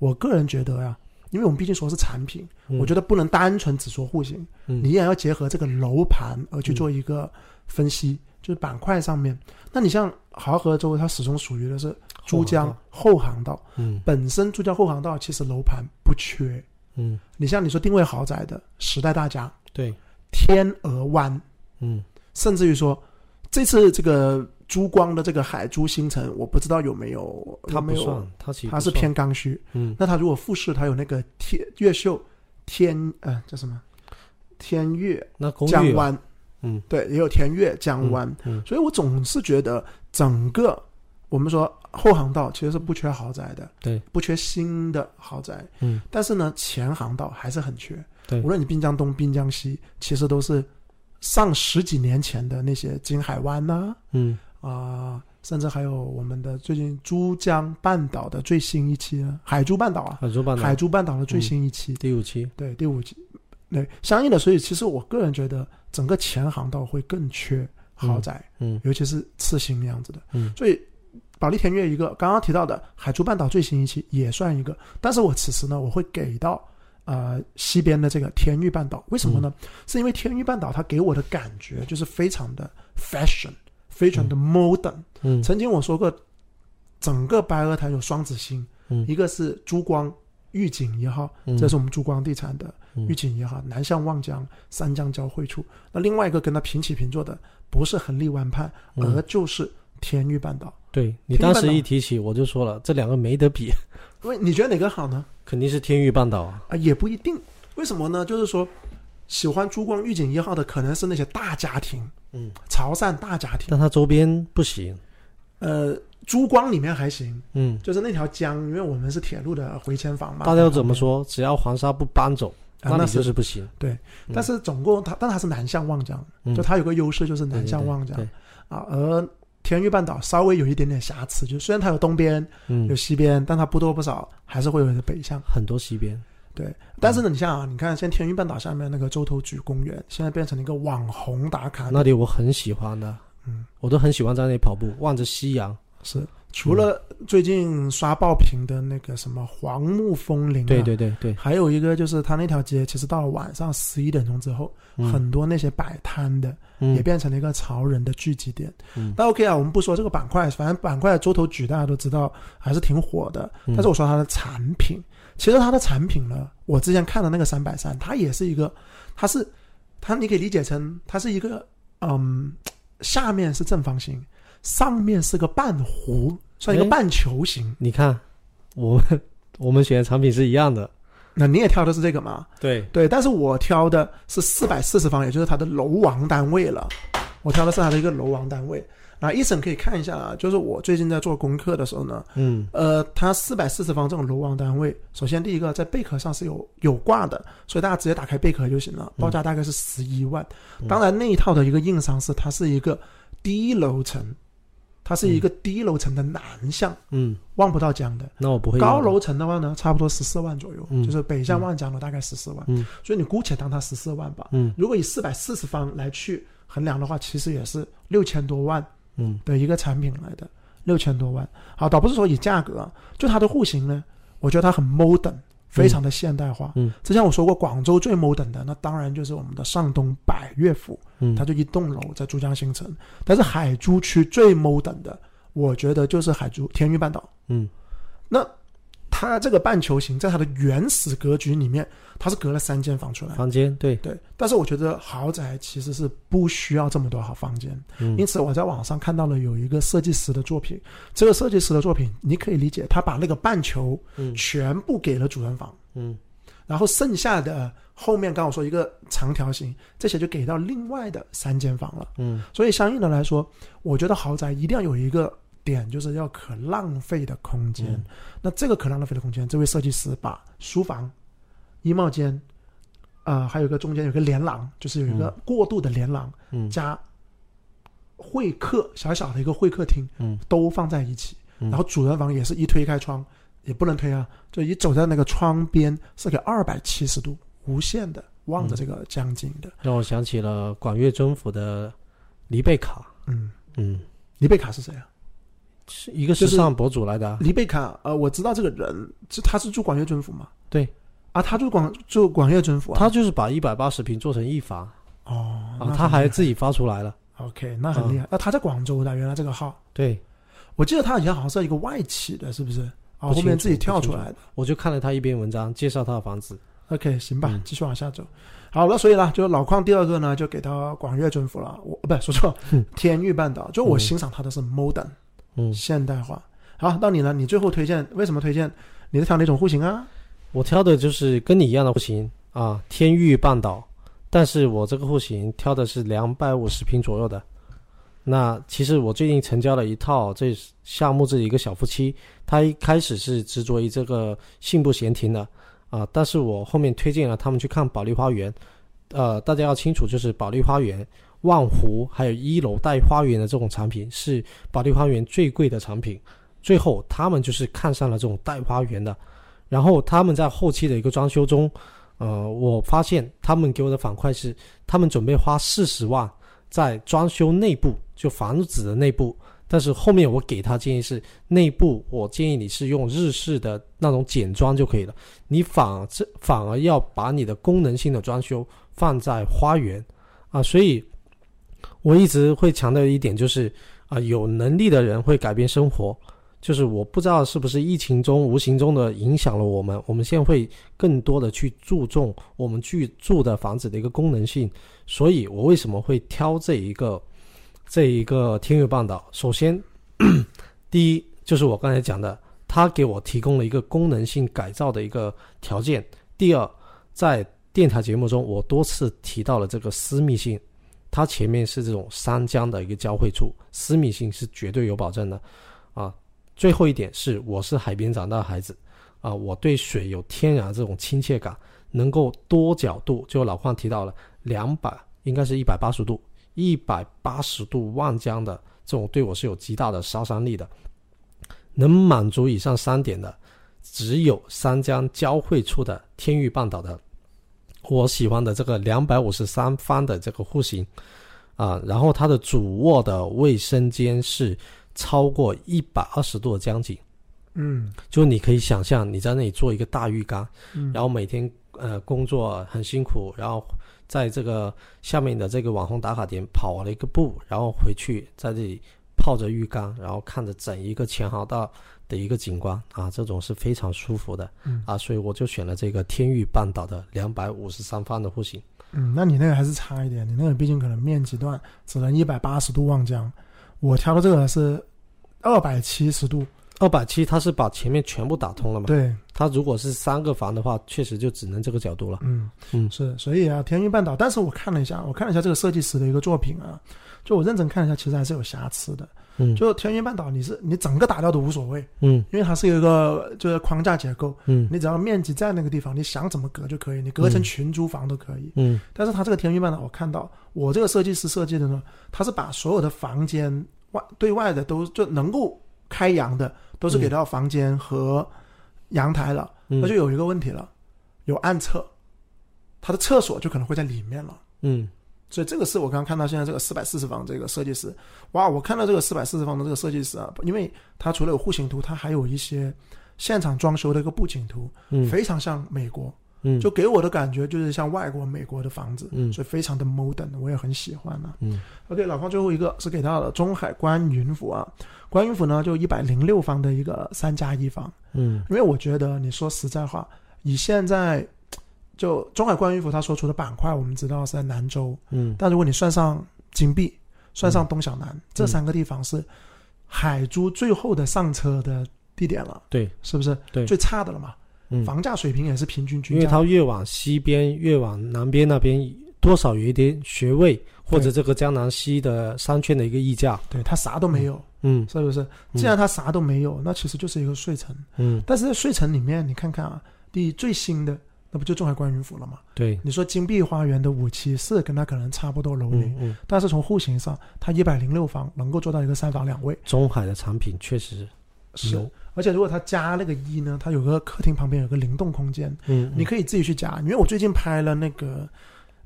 我个人觉得呀，因为我们毕竟说是产品，嗯我觉得不能单纯只说户型，嗯你也要结合这个楼盘而去做一个分析，就是板块上面。那你像豪河州，它始终属于的是珠江后航道，嗯。本身珠江后航道其实楼盘不缺。嗯，你像你说定位豪宅的时代大家、对，天鹅湾，嗯。甚至于说这次这个珠光的这个海珠新城，我不知道有没有，它没有算，它其实它是偏刚需。嗯。那它如果复式，它有那个天越秀天呃叫什么？天悦那公江湾，嗯。对，也有天悦江湾。嗯。所以我总是觉得整个我们说后航道其实是不缺豪宅的，对，不缺新的豪宅，嗯。但是呢前航道还是很缺。对。无论你滨江东、滨江西，其实都是上十几年前的那些金海湾呐、嗯。啊、甚至还有我们的最近珠江半岛的最新一期啊，海珠半岛啊，海珠半岛海珠半岛的最新一期，第五期，对第五期，对相应的，所以其实我个人觉得整个前航道会更缺豪宅，嗯尤其是次新那样子的，嗯。所以。保利田悦一个，刚刚提到的海珠半岛最新一期也算一个，但是我此时呢，我会给到呃西边的这个天域半岛，为什么呢？是因为天域半岛它给我的感觉就是非常的 fashion，非常的 modern。嗯。曾经我说过，整个白鹅潭有双子星，嗯。一个是珠光御景一号，嗯这是我们珠光地产的嗯御景一号，南向望江，三江交汇处。那另外一个跟它平起平坐的，不是恒力湾畔，嗯而就是天域半岛。对你当时一提起，我就说了，这两个没得比，因为你觉得哪个好呢？肯定是天域半岛啊。啊，也不一定。为什么呢？就是说，喜欢珠光御景一号的，可能是那些大家庭，嗯，潮汕大家庭。但它周边不行。呃，珠光里面还行，嗯，就是那条江，因为我们是铁路的回迁房嘛。大家要怎么说？只要黄沙不搬走，啊？那你就是不行。对，但是总共它，但它是南向望江，嗯就它有个优势就是南向望江对，啊，而天域半岛稍微有一点点瑕疵，就虽然它有东边嗯有，西边，但它不多不少还是会有点北向。很多西边。对，但是呢，你像啊，你看现在天域半岛下面那个洲头咀公园，现在变成了一个网红打卡那里我很喜欢的，嗯，我都很喜欢在那里跑步，望着夕阳。是。除了最近刷爆屏的那个什么黄木风铃、啊，对，对对对，还有一个就是它那条街，其实到了晚上十一点钟之后，嗯。很多那些摆摊的嗯。也变成了一个潮人的聚集点。嗯。那 OK 啊，我们不说这个板块，反正板块的洲头举大家都知道还是挺火的。嗯。但是我说它的产品，其实它的产品呢，我之前看的那个三百三，它也是一个，它是它你可以理解成它是一个嗯，下面是正方形，上面是个半弧，算一个半球形。你看，我们我们选的产品是一样的。那你也挑的是这个吗？对，对，但是我挑的是四百四十方，也就是它的楼王单位了。我挑的是它的一个楼王单位。啊，一审可以看一下啊，就是我最近在做功课的时候呢，嗯呃，它四百四十方这种楼王单位，首先第一个在贝壳上是有有挂的，所以大家直接打开贝壳就行了，报价大概是十一万。嗯当然那一套的一个硬伤是它是一个低楼层，它是一个低楼层的南向，嗯，望不到江的。那我不会高楼层的话呢，差不多十四万左右，嗯。就是北向望江的大概十四万，嗯。所以你姑且当它十四万吧。嗯。如果以四百四十方来去衡量的话，其实也是六千多万嗯。的一个产品来的，六千多万。好，倒不是说以价格啊，就它的户型呢，我觉得它很 modern，非常的现代化。嗯之前我说过，广州最 modern 的，那当然就是我们的上东百悦府，嗯，它就一栋楼在珠江新城。但是海珠区最 modern 的，我觉得就是海珠天域半岛。嗯那它这个半球形，在它的原始格局里面，它是隔了三间房出来。房间对，对，但是我觉得豪宅其实是不需要这么多好房间，嗯。因此我在网上看到了有一个设计师的作品，这个设计师的作品你可以理解，他把那个半球嗯。全部给了主人房，嗯。然后剩下的后面刚我说一个长条形，这些就给到另外的三间房了。嗯。所以相应的来说，我觉得豪宅一定要有一个点，就是要可浪费的空间。嗯那这个可浪费的空间，这位设计师把书房、衣帽间，呃，还有一个中间有个连廊，就是有一个过渡的连廊，嗯。加会客小小的一个会客厅，嗯。都放在一起。嗯。然后主人房也是一推开窗，也不能推啊，就一走在那个窗边是个二百七十度无限的望着这个江景的。让我想起了广粤政府的黎贝卡，嗯，嗯，黎贝卡是谁啊？是一个时尚博主来的啊，黎贝卡，呃，我知道这个人，是他是住广粤政府嘛？对，啊，他住广住广粤政府啊。他就是把一百八十平做成一房哦，啊，他还自己发出来了，OK，那很厉害。那、他在广州的，原来这个号，对，我记得他以前好像是一个外企的，是不是？啊，后面自己跳出来的。我就看了他一篇文章介绍他的房子，OK，行吧，嗯继续往下走。好了，所以呢，就老邝第二个呢，就给到广粤政府了。我呃不说错嗯，天域半岛。就我嗯欣赏他的是 modern、嗯，现代化。好，到你了，你最后推荐为什么推荐？你在挑哪种户型啊？我挑的就是跟你一样的户型啊，天域半岛，但是我这个户型挑的是两百五十平左右的。那其实我最近成交了一套这项目这一个小夫妻，他一开始是执着于这个信步闲庭的啊，但是我后面推荐了他们去看保利花园，呃，大家要清楚，就是保利花园、万湖还有一楼带花园的这种产品是保利花园最贵的产品，最后他们就是看上了这种带花园的，然后他们在后期的一个装修中，呃，我发现他们给我的反馈是，他们准备花四十万在装修内部，就房子的内部。但是后面我给他建议是，内部我建议你是用日式的那种简装就可以了，你反而这反而要把你的功能性的装修放在花园啊，所以我一直会强调一点就是啊，有能力的人会改变生活。就是我不知道是不是疫情中无形中的影响了我们，我们现在会更多的去注重我们居住的房子的一个功能性，所以我为什么会挑这一个这一个天悦半岛？首先，*clears throat* 第一就是我刚才讲的，它给我提供了一个功能性改造的一个条件；第二，在电台节目中我多次提到了这个私密性，它前面是这种三江的一个交汇处，私密性是绝对有保证的啊。最后一点是，我是海边长大的孩子，啊，我对水有天然这种亲切感，能够多角度，就老邝提到了两百，应该是一百八十度，一百八十度望江的这种对我是有极大的杀伤力的。能满足以上三点的，只有三江交汇处的天域半岛的，我喜欢的这个两百五十三方的这个户型，啊，然后它的主卧的卫生间是。超过一百二十度的江景，嗯，就你可以想象你在那里做一个大浴缸，嗯然后每天呃工作很辛苦，然后在这个下面的这个网红打卡点跑了一个步，然后回去在这里泡着浴缸，然后看着整一个前航道的一个景观啊，这种是非常舒服的，嗯啊，所以我就选了这个天域半岛的两百五十三方的户型。嗯，那你那个还是差一点，你那个毕竟可能面积段只能一百八十度望江，我挑的这个是二百七十度，二百七，它是把前面全部打通了嘛？对，它如果是三个房的话，确实就只能这个角度了。嗯嗯是，所以啊，天域半岛，但是我看了一下，我看了一下这个设计师的一个作品啊，就我认真看了一下，其实还是有瑕疵的。嗯，就天云半岛，你是你整个打掉都无所谓，嗯因为它是有一个就是框架结构，嗯你只要面积在那个地方，你想怎么隔就可以，你隔成群租房都可以。嗯但是它这个天云半岛，我看到我这个设计师设计的呢，他是把所有的房间外对外的都就能够开阳的，都是给到房间和阳台了。嗯那就有一个问题了，有暗厕，它的厕所就可能会在里面了。嗯所以这个是我刚刚看到现在这个四百四十方这个设计师，哇！我看到这个四百四十方的这个设计师啊，因为他除了有户型图，他还有一些现场装修的一个布景图，嗯。非常像美国，嗯，就给我的感觉就是像外国美国的房子，嗯。所以非常的 modern，我也很喜欢啊。嗯。OK，老方最后一个是给到了中海观云府啊，观云府呢就一百零六方的一个三加一房，嗯。因为我觉得你说实在话，以现在就中海观云府它所处的板块，我们知道是在南州，嗯。但如果你算上金碧，算上东小南、这三个地方是海珠最后的上车的地点了，对。是不是？对。最差的了嘛，嗯，房价水平也是平均因为。它越往西边，越往南边那边，多少有一点学位或者这个江南西的商圈的一个溢价。对它啥都没有，嗯。是不是？既然它啥都没有，那其实就是一个睡城。嗯，但是在睡城里面，你看看啊，第一最新的那不就中海观云府了吗？对，你说金碧花园的五期是跟它可能差不多楼龄，嗯嗯，但是从户型上，它一百零六房能够做到一个三房两卫，中海的产品确实是。而且如果它加那个一呢，它有个客厅旁边有个灵动空间，嗯，你可以自己去加。因为我最近拍了那个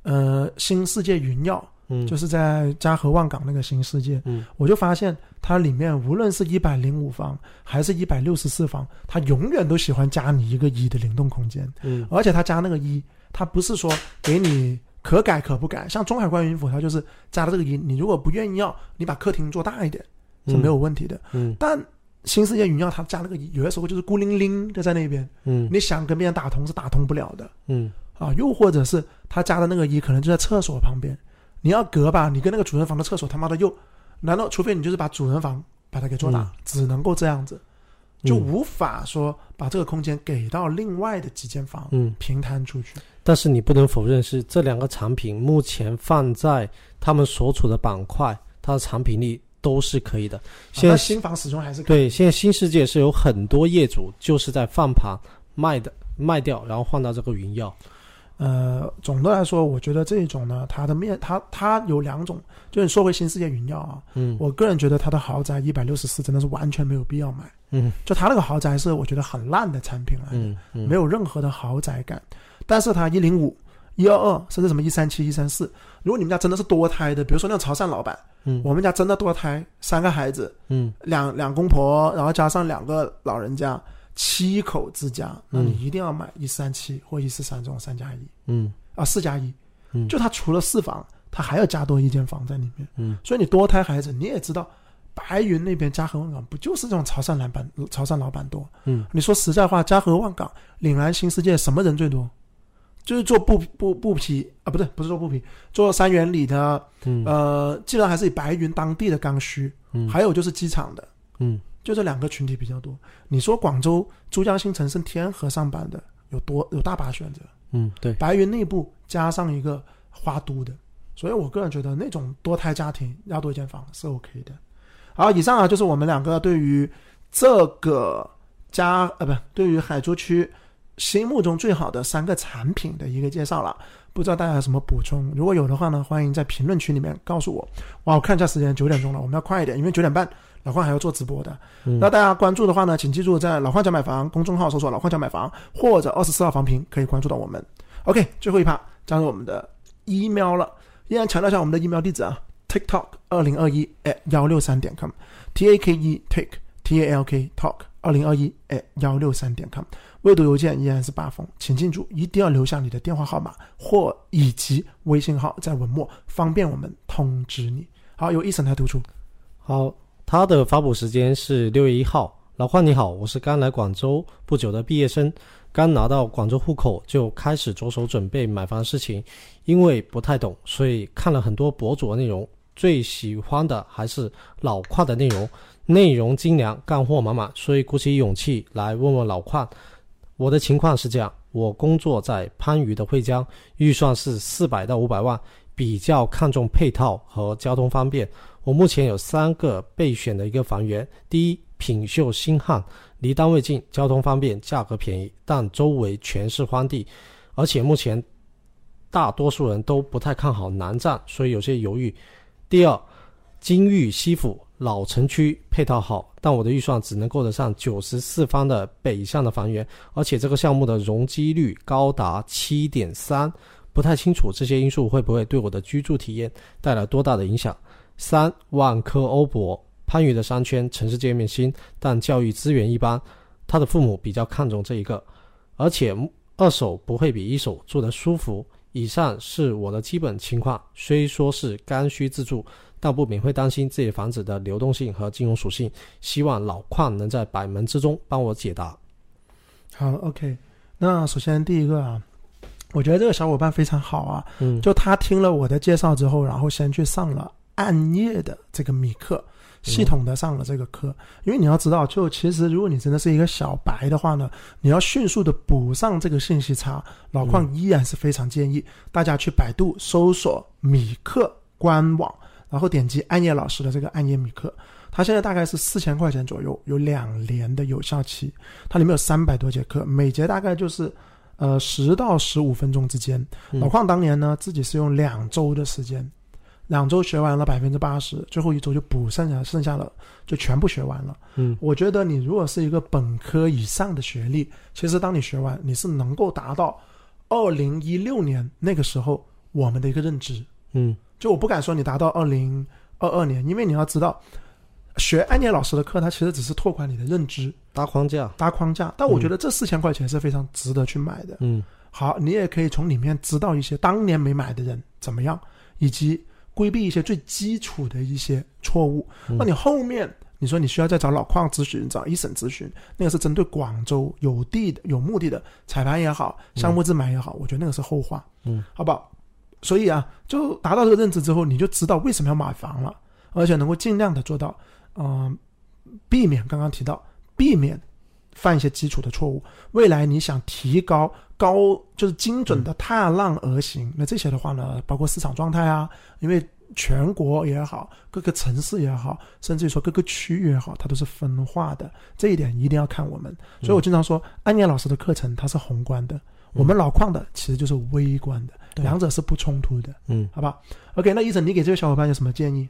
呃新世界云耀，嗯。就是在嘉禾万港那个新世界，嗯。我就发现它里面无论是一百零五房还是一百六十四房，它永远都喜欢加你一个一的灵动空间，嗯。而且它加那个一，它不是说给你。可改可不改，像中海观云府，它就是加了这个一。你如果不愿意要，你把客厅做大一点是没有问题的。嗯。但新世界云耀它加了个一，有些时候就是孤零零的在那边，嗯。你想跟别人打通是打通不了的。嗯。啊。又或者是他加的那个一可能就在厕所旁边，你要隔吧，你跟那个主人房的厕所他妈的又，难道除非你就是把主人房把它给做大，嗯只能够这样子，就嗯无法说把这个空间给到另外的几间房嗯，平摊出去。但是你不能否认是这两个产品目前放在他们所处的板块，它的产品力都是可以的。现在啊新房始终还是可以对，现在新世界是有很多业主就是在放盘卖的卖掉，然后换到这个云耀。呃，总的来说，我觉得这一种呢，它的面它它有两种，就是说回新世界云耀啊，嗯我个人觉得它的豪宅一百六十四真的是完全没有必要买。嗯就它那个豪宅是我觉得很烂的产品来的，嗯嗯，没有任何的豪宅感。但是它一零五、一二二，甚至什么一三七、一三四，如果你们家真的是多胎的，比如说那种潮汕老板，嗯我们家真的多胎，三个孩子，嗯两两公婆，然后加上两个老人家，七口之家，那你嗯一定要买一三七或一四三这种三加一。嗯。啊，四加一。嗯，就他除了四房，他还要加多一间房在里面。嗯。所以你多胎孩子，你也知道，白云那边嘉禾万港不就是这种潮汕老板潮汕老板多？嗯。你说实在话，嘉禾万港、岭南新世界什么人最多？就是做布布布匹啊，不对，不是做布匹，做三元里的，嗯。呃，既然还是以白云当地的刚需，嗯。还有就是机场的，嗯就这两个群体比较多。你说广州珠江新城是天河上班的，有多有大把选择。嗯对白云内部加上一个花都的，所以我个人觉得那种多胎家庭要多一间房是 OK 的。好，以上啊就是我们两个对于这个家呃不对于海珠区心目中最好的三个产品的一个介绍了。不知道大家有什么补充？如果有的话呢，欢迎在评论区里面告诉我。哇，我看一下时间，九点钟了，我们要快一点，因为九点半老邝还要做直播的。嗯那大家关注的话呢，请记住在老邝家买房公众号搜索“老邝家买房”或者二十四号房评，可以关注到我们。OK，最后一趴加入我们的 email 了，依然强调一下我们的 email 地址啊，tiktok 二零二一 at 幺六三点 com，t a k e take t a l k talk 二零二一 at 幺六三点 com。未读邮件依然是八封，请记住一定要留下你的电话号码或以及微信号在文末，方便我们通知你。好，由一审台读出。好，它的发布时间是六月一号。老邝你好，我是刚来广州不久的毕业生，刚拿到广州户口就开始着手准备买房事情。因为不太懂，所以看了很多博主的内容，最喜欢的还是老邝的内容，内容精良，干货满满，所以鼓起勇气来问问老邝。我的情况是这样，我工作在番禺的惠江，预算是四百到五百万，比较看重配套和交通方便。我目前有三个备选的一个房源：第一，品秀星汉，离单位近，交通方便，价格便宜，但周围全是荒地，而且目前大多数人都不太看好南站，所以有些犹豫。第二，金域西府，老城区配套好，但我的预算只能够得上九十四方的北向的房源，而且这个项目的容积率高达七点三，不太清楚这些因素会不会对我的居住体验带来多大的影响。三万科欧博，番禺的商圈城市界面新，但教育资源一般，他的父母比较看重这一个，而且二手不会比一手住得舒服。以上是我的基本情况，虽说是刚需自住。但不免会担心自己房子的流动性和金融属性，希望老邝能在百门之中帮我解答。好，OK。那首先第一个啊，我觉得这个小伙伴非常好啊，嗯，就他听了我的介绍之后，然后先去上了暗夜的这个米克，系统的上了这个课。因为你要知道，就其实如果你真的是一个小白的话呢，你要迅速的补上这个信息差，老邝依然是非常建议大家去百度搜索米克官网。然后点击暗夜老师的这个暗夜米克，它现在大概是四千块钱左右，有两年的有效期，它里面有三百多节课，每节大概就是呃十到十五分钟之间。老邝当年呢自己是用两周的时间，两周学完了百分之八十，最后一周就补剩下，剩下了就全部学完了。嗯，我觉得你如果是一个本科以上的学历，其实当你学完，你是能够达到二零一六年那个时候我们的一个认知。嗯。就我不敢说你达到二零二二年，因为你要知道，学安年老师的课，它其实只是拓宽你的认知，搭框架，搭框架。但我觉得这四千块钱是非常值得去买的。嗯，好，你也可以从里面知道一些当年没买的人怎么样，以及规避一些最基础的一些错误。那你后面你说你需要再找老矿咨询，找一审咨询，那个是针对广州有地的、有目的的彩排也好，项目自买也好，我觉得那个是后话。嗯，好不好？所以啊，就达到这个认知之后，你就知道为什么要买房了，而且能够尽量的做到，嗯，避免刚刚提到，避免犯一些基础的错误。未来你想提高高，就是精准的踏浪而行，那这些的话呢，包括市场状态啊，因为全国也好，各个城市也好，甚至于说各个区域也好，它都是分化的，这一点一定要看我们。所以我经常说，安年老师的课程它是宏观的，我们老矿的其实就是微观的。两者是不冲突的，嗯，好吧？OK，那医生，你给这位小伙伴有什么建议？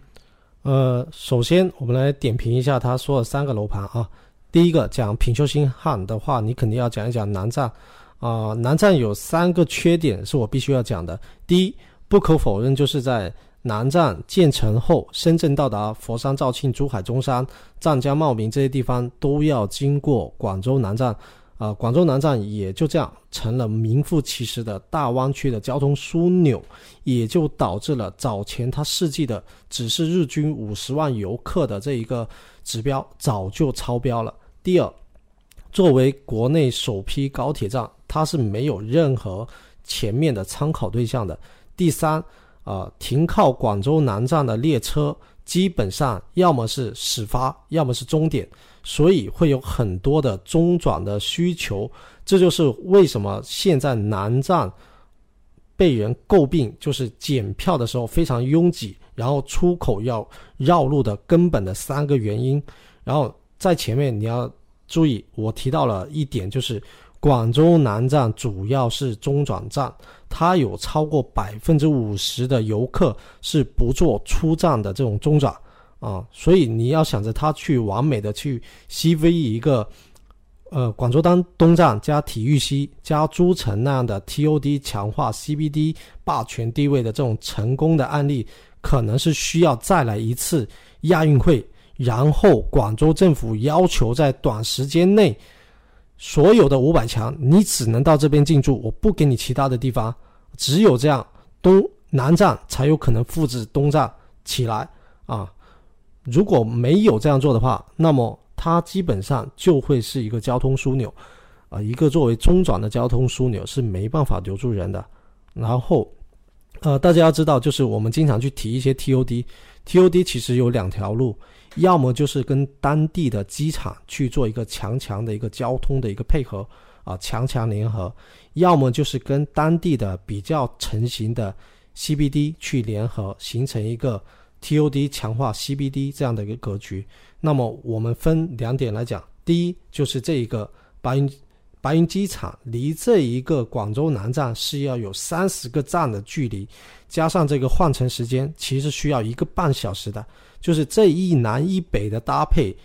呃，首先我们来点评一下他说的三个楼盘啊。第一个讲品秀新汉的话，你肯定要讲一讲南站啊。南站有三个缺点是我必须要讲的。第一，不可否认，就是在南站建成后，深圳到达佛山、肇庆、珠海、中山、湛江、茂名这些地方都要经过广州南站。啊，广州南站也就这样成了名副其实的大湾区的交通枢纽，也就导致了早前它设计的只是日均五十万游客的这一个指标早就超标了。第二，作为国内首批高铁站，它是没有任何前面的参考对象的。第三，啊，停靠广州南站的列车基本上要么是始发，要么是终点。所以会有很多的中转的需求，这就是为什么现在南站被人诟病，就是检票的时候非常拥挤，然后出口要绕路的根本的三个原因。然后在前面你要注意，我提到了一点，就是广州南站主要是中转站，它有超过百分之五十的游客是不做出站的这种中转。啊，所以你要想着他去完美的去 CV 一个，呃，广州当东站加体育西加诸城那样的 TOD 强化 CBD 霸权地位的这种成功的案例，可能是需要再来一次亚运会，然后广州政府要求在短时间内，所有的五百强你只能到这边进驻，我不给你其他的地方，只有这样东南站才有可能复制东站起来啊。如果没有这样做的话，那么它基本上就会是一个交通枢纽，啊，一个作为中转的交通枢纽是没办法留住人的。然后，呃，大家要知道，就是我们经常去提一些 TOD，TOD 其实有两条路，要么就是跟当地的机场去做一个强强的一个交通的一个配合，啊，强强联合；要么就是跟当地的比较成型的 CBD 去联合，形成一个。TOD 强化 CBD 这样的一个格局，那么我们分两点来讲。第一就是这一个白云白云机场离这一个广州南站是要有三十个站的距离，加上这个换乘时间，其实需要一个半小时的。就是这一南一北的搭配，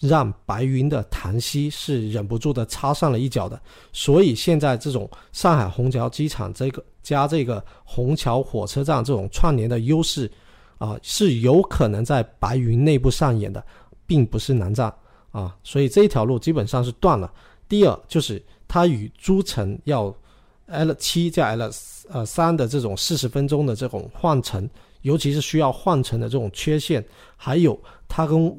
让白云的檀溪是忍不住的插上了一脚的。所以现在这种上海虹桥机场这个加这个虹桥火车站这种串联的优势，啊，是有可能在白云内部上演的，并不是南站啊。所以这一条路基本上是断了。第二就是它与诸城要 L 七加 L 呃三的这种四十分钟的这种换乘。尤其是需要换乘的这种缺陷，还有它跟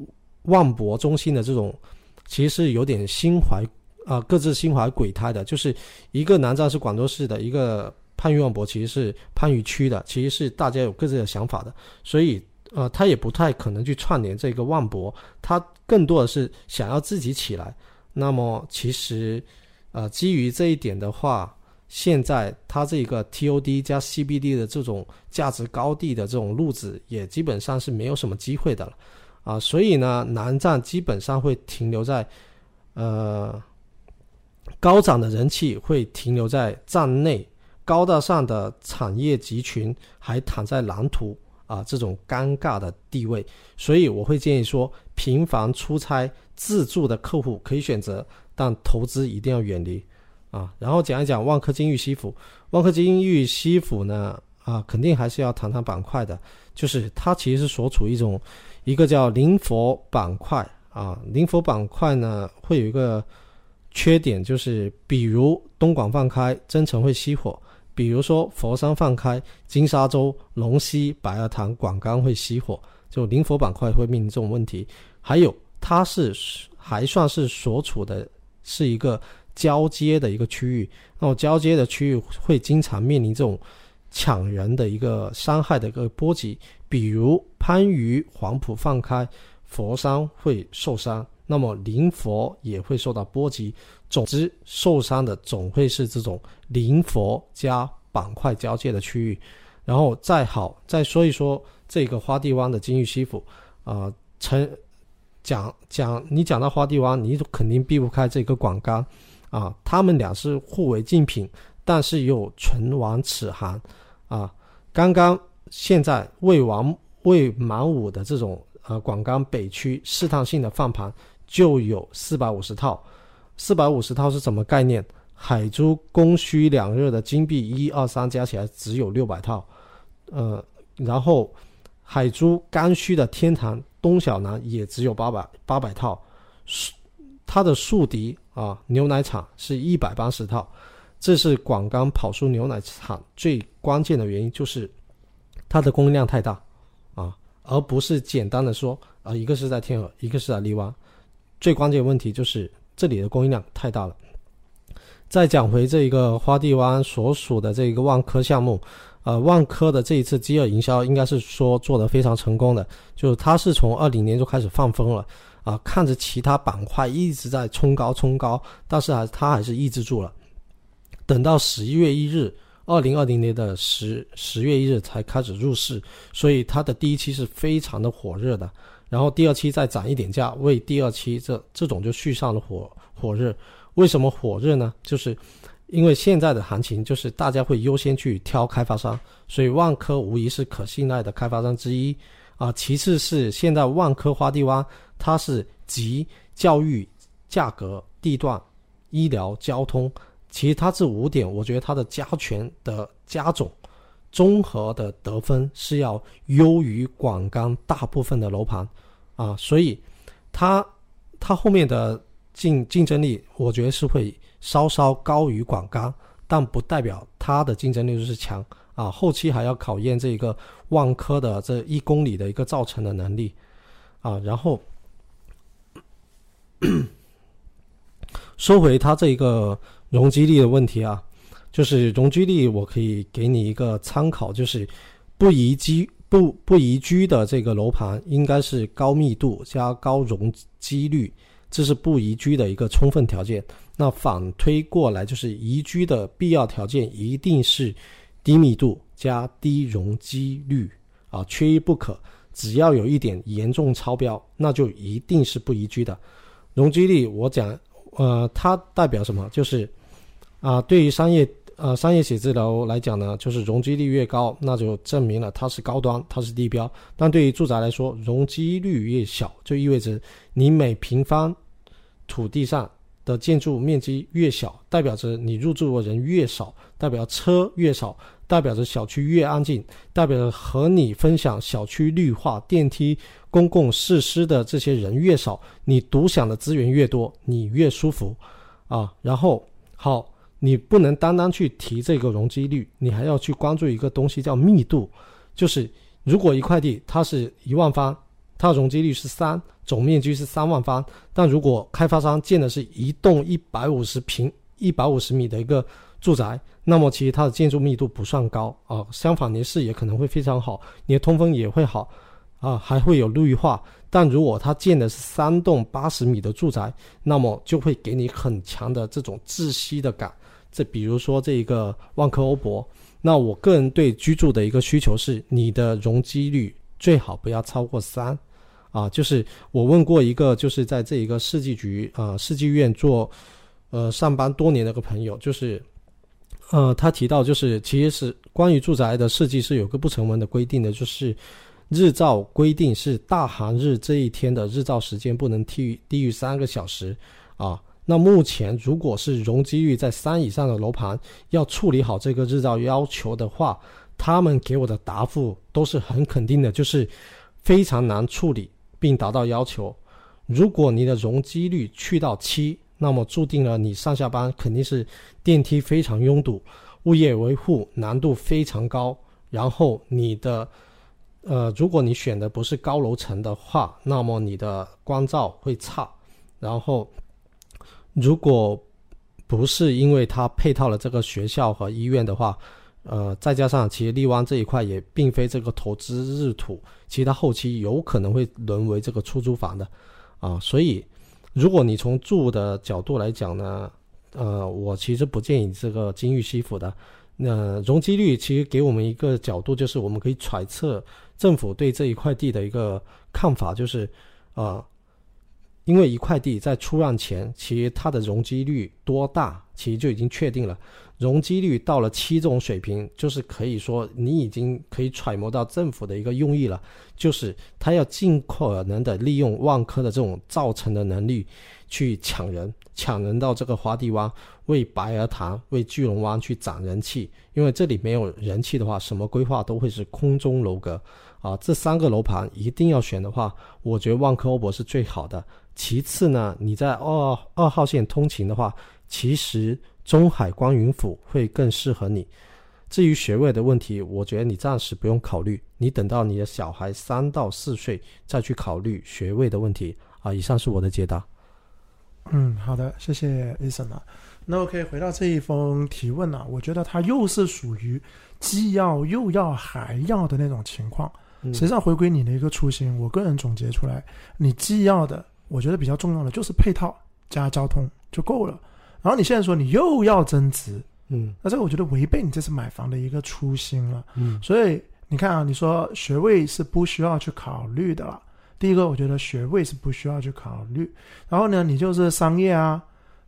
万博中心的这种，其实是有点心怀啊，各自心怀鬼胎的。就是一个南站是广州市的，一个番禺万博其实是番禺区的，其实是大家有各自的想法的。所以呃，他也不太可能去串联这个万博，他更多的是想要自己起来。那么其实呃，基于这一点的话。现在它这个 TOD 加 CBD 的这种价值高地的这种路子，也基本上是没有什么机会的了，啊，所以呢，南站基本上会停留在，呃，高涨的人气会停留在站内，高大上的产业集群还躺在蓝图啊这种尴尬的地位，所以我会建议说，频繁出差自助的客户可以选择，但投资一定要远离。啊，然后讲一讲万科金域西府。万科金域西府呢，啊，肯定还是要谈谈板块的，就是它其实是所处一种一个叫灵佛板块啊。灵佛板块呢，会有一个缺点，就是比如东莞放开，增城会熄火；比如说佛山放开，金沙洲、龙溪、白鹅潭、广钢会熄火，就灵佛板块会面临这种问题。还有，它是还算是所处的是一个。交接的一个区域，那么交接的区域会经常面临这种抢人的一个伤害的一个波及，比如番禺黄埔放开，佛山会受伤，那么灵佛也会受到波及。总之，受伤的总会是这种灵佛加板块交界的区域。然后再好再说一说这个花地湾的金玉西府，啊，成讲讲你讲到花地湾，你肯定避不开这个广钢。啊，他们俩是互为竞品，但是又唇亡齿寒。啊，刚刚现在未完未满五的这种呃广钢北区试探性的放盘就有四百五十套，四百五十套是什么概念？海珠供需两热的金币一二三加起来只有六百套，呃，然后海珠刚需的天堂东小南也只有八百八百套，它的宿敌。啊，牛奶厂是一百八十套，这是广钢跑输牛奶厂最关键的原因，就是它的供应量太大啊，而不是简单的说啊，一个是在天河，一个是在荔湾，最关键问题就是这里的供应量太大了。再讲回这一个花地湾所属的这一个万科项目，呃，万科的这一次饥饿营销应该是说做得非常成功的，就是它是从二零年就开始放风了。啊，看着其他板块一直在冲高冲高，但是还它还是抑制住了。等到十一月一日，二零二零年的十十月一日才开始入市，所以它的第一期是非常的火热的。然后第二期再涨一点价，为第二期这这种就续上了火火热。为什么火热呢？就是因为现在的行情就是大家会优先去挑开发商，所以万科无疑是可信赖的开发商之一。啊，其次是现在万科花地湾，它是集教育、价格、地段、医疗、交通，其实它这五点，我觉得它的加权的加总，综合的得分是要优于广钢大部分的楼盘，啊，所以它它后面的竞竞争力，我觉得是会稍稍高于广钢，但不代表它的竞争力就是强。啊，后期还要考验这个万科的这一公里的一个造成的能力，啊，然后 *coughs* 说回它这一个容积率的问题啊，就是容积率，我可以给你一个参考，就是不宜居不不宜居的这个楼盘应该是高密度加高容积率，这是不宜居的一个充分条件。那反推过来，就是宜居的必要条件一定是。低密度加低容积率啊，缺一不可。只要有一点严重超标，那就一定是不宜居的。容积率我讲呃，它代表什么？就是啊，对于商业呃商业写字楼来讲呢，就是容积率越高，那就证明了它是高端，它是地标。但对于住宅来说，容积率越小，就意味着你每平方土地上的建筑面积越小，代表着你入住的人越少，代表车越少，代表着小区越安静，代表着和你分享小区绿化、电梯。公共设施的这些人越少，你独享的资源越多，你越舒服，啊，然后好，你不能单单去提这个容积率，你还要去关注一个东西叫密度，就是如果一块地它是一万方，它容积率是三，总面积是三万方，但如果开发商建的是一栋一百五十平、一百五十米的一个住宅，那么其实它的建筑密度不算高啊，相反，你的视野可能会非常好，你的通风也会好。啊，还会有绿化，但如果他建的是三栋八十米的住宅，那么就会给你很强的这种窒息的感。这比如说这一个万科欧博，那我个人对居住的一个需求是，你的容积率最好不要超过三。啊，就是我问过一个，就是在这一个世纪局啊世纪院做呃上班多年的一个朋友，就是呃他提到，就是其实是关于住宅的设计是有个不成文的规定的，就是。日照规定是大寒日这一天的日照时间不能低于低于三个小时，啊，那目前如果是容积率在三以上的楼盘，要处理好这个日照要求的话，他们给我的答复都是很肯定的，就是非常难处理并达到要求。如果你的容积率去到七，那么注定了你上下班肯定是电梯非常拥堵，物业维护难度非常高，然后你的。呃，如果你选的不是高楼层的话，那么你的光照会差。然后，如果不是因为它配套了这个学校和医院的话，呃，再加上其实荔湾这一块也并非这个投资日土，其实它后期有可能会沦为这个出租房的啊。所以，如果你从住的角度来讲呢，呃，我其实不建议这个金玉西府的。那容积率其实给我们一个角度，就是我们可以揣测。政府对这一块地的一个看法就是，呃，因为一块地在出让前，其实它的容积率多大，其实就已经确定了。容积率到了七这种水平，就是可以说你已经可以揣摩到政府的一个用意了，就是他要尽可能的利用万科的这种造成的能力去抢人，抢人到这个花地湾，为白鹅潭、为巨龙湾去涨人气。因为这里没有人气的话，什么规划都会是空中楼阁。啊，这三个楼盘一定要选的话，我觉得万科欧博是最好的。其次呢，你在二二号线通勤的话，其实中海光云府会更适合你。至于学位的问题，我觉得你暂时不用考虑，你等到你的小孩三到四岁再去考虑学位的问题。啊，以上是我的解答。嗯，好的，谢谢 Eason 啊。那 OK，回到这一封提问呢，我觉得它又是属于既要又要还要的那种情况。实际上，回归你的一个初心，我个人总结出来，你既要的，我觉得比较重要的就是配套加交通就够了。然后你现在说你又要增值，嗯，那这个我觉得违背你这次买房的一个初心了。嗯，所以你看啊，你说学位是不需要去考虑的了。第一个，我觉得学位是不需要去考虑。然后呢，你就是商业啊，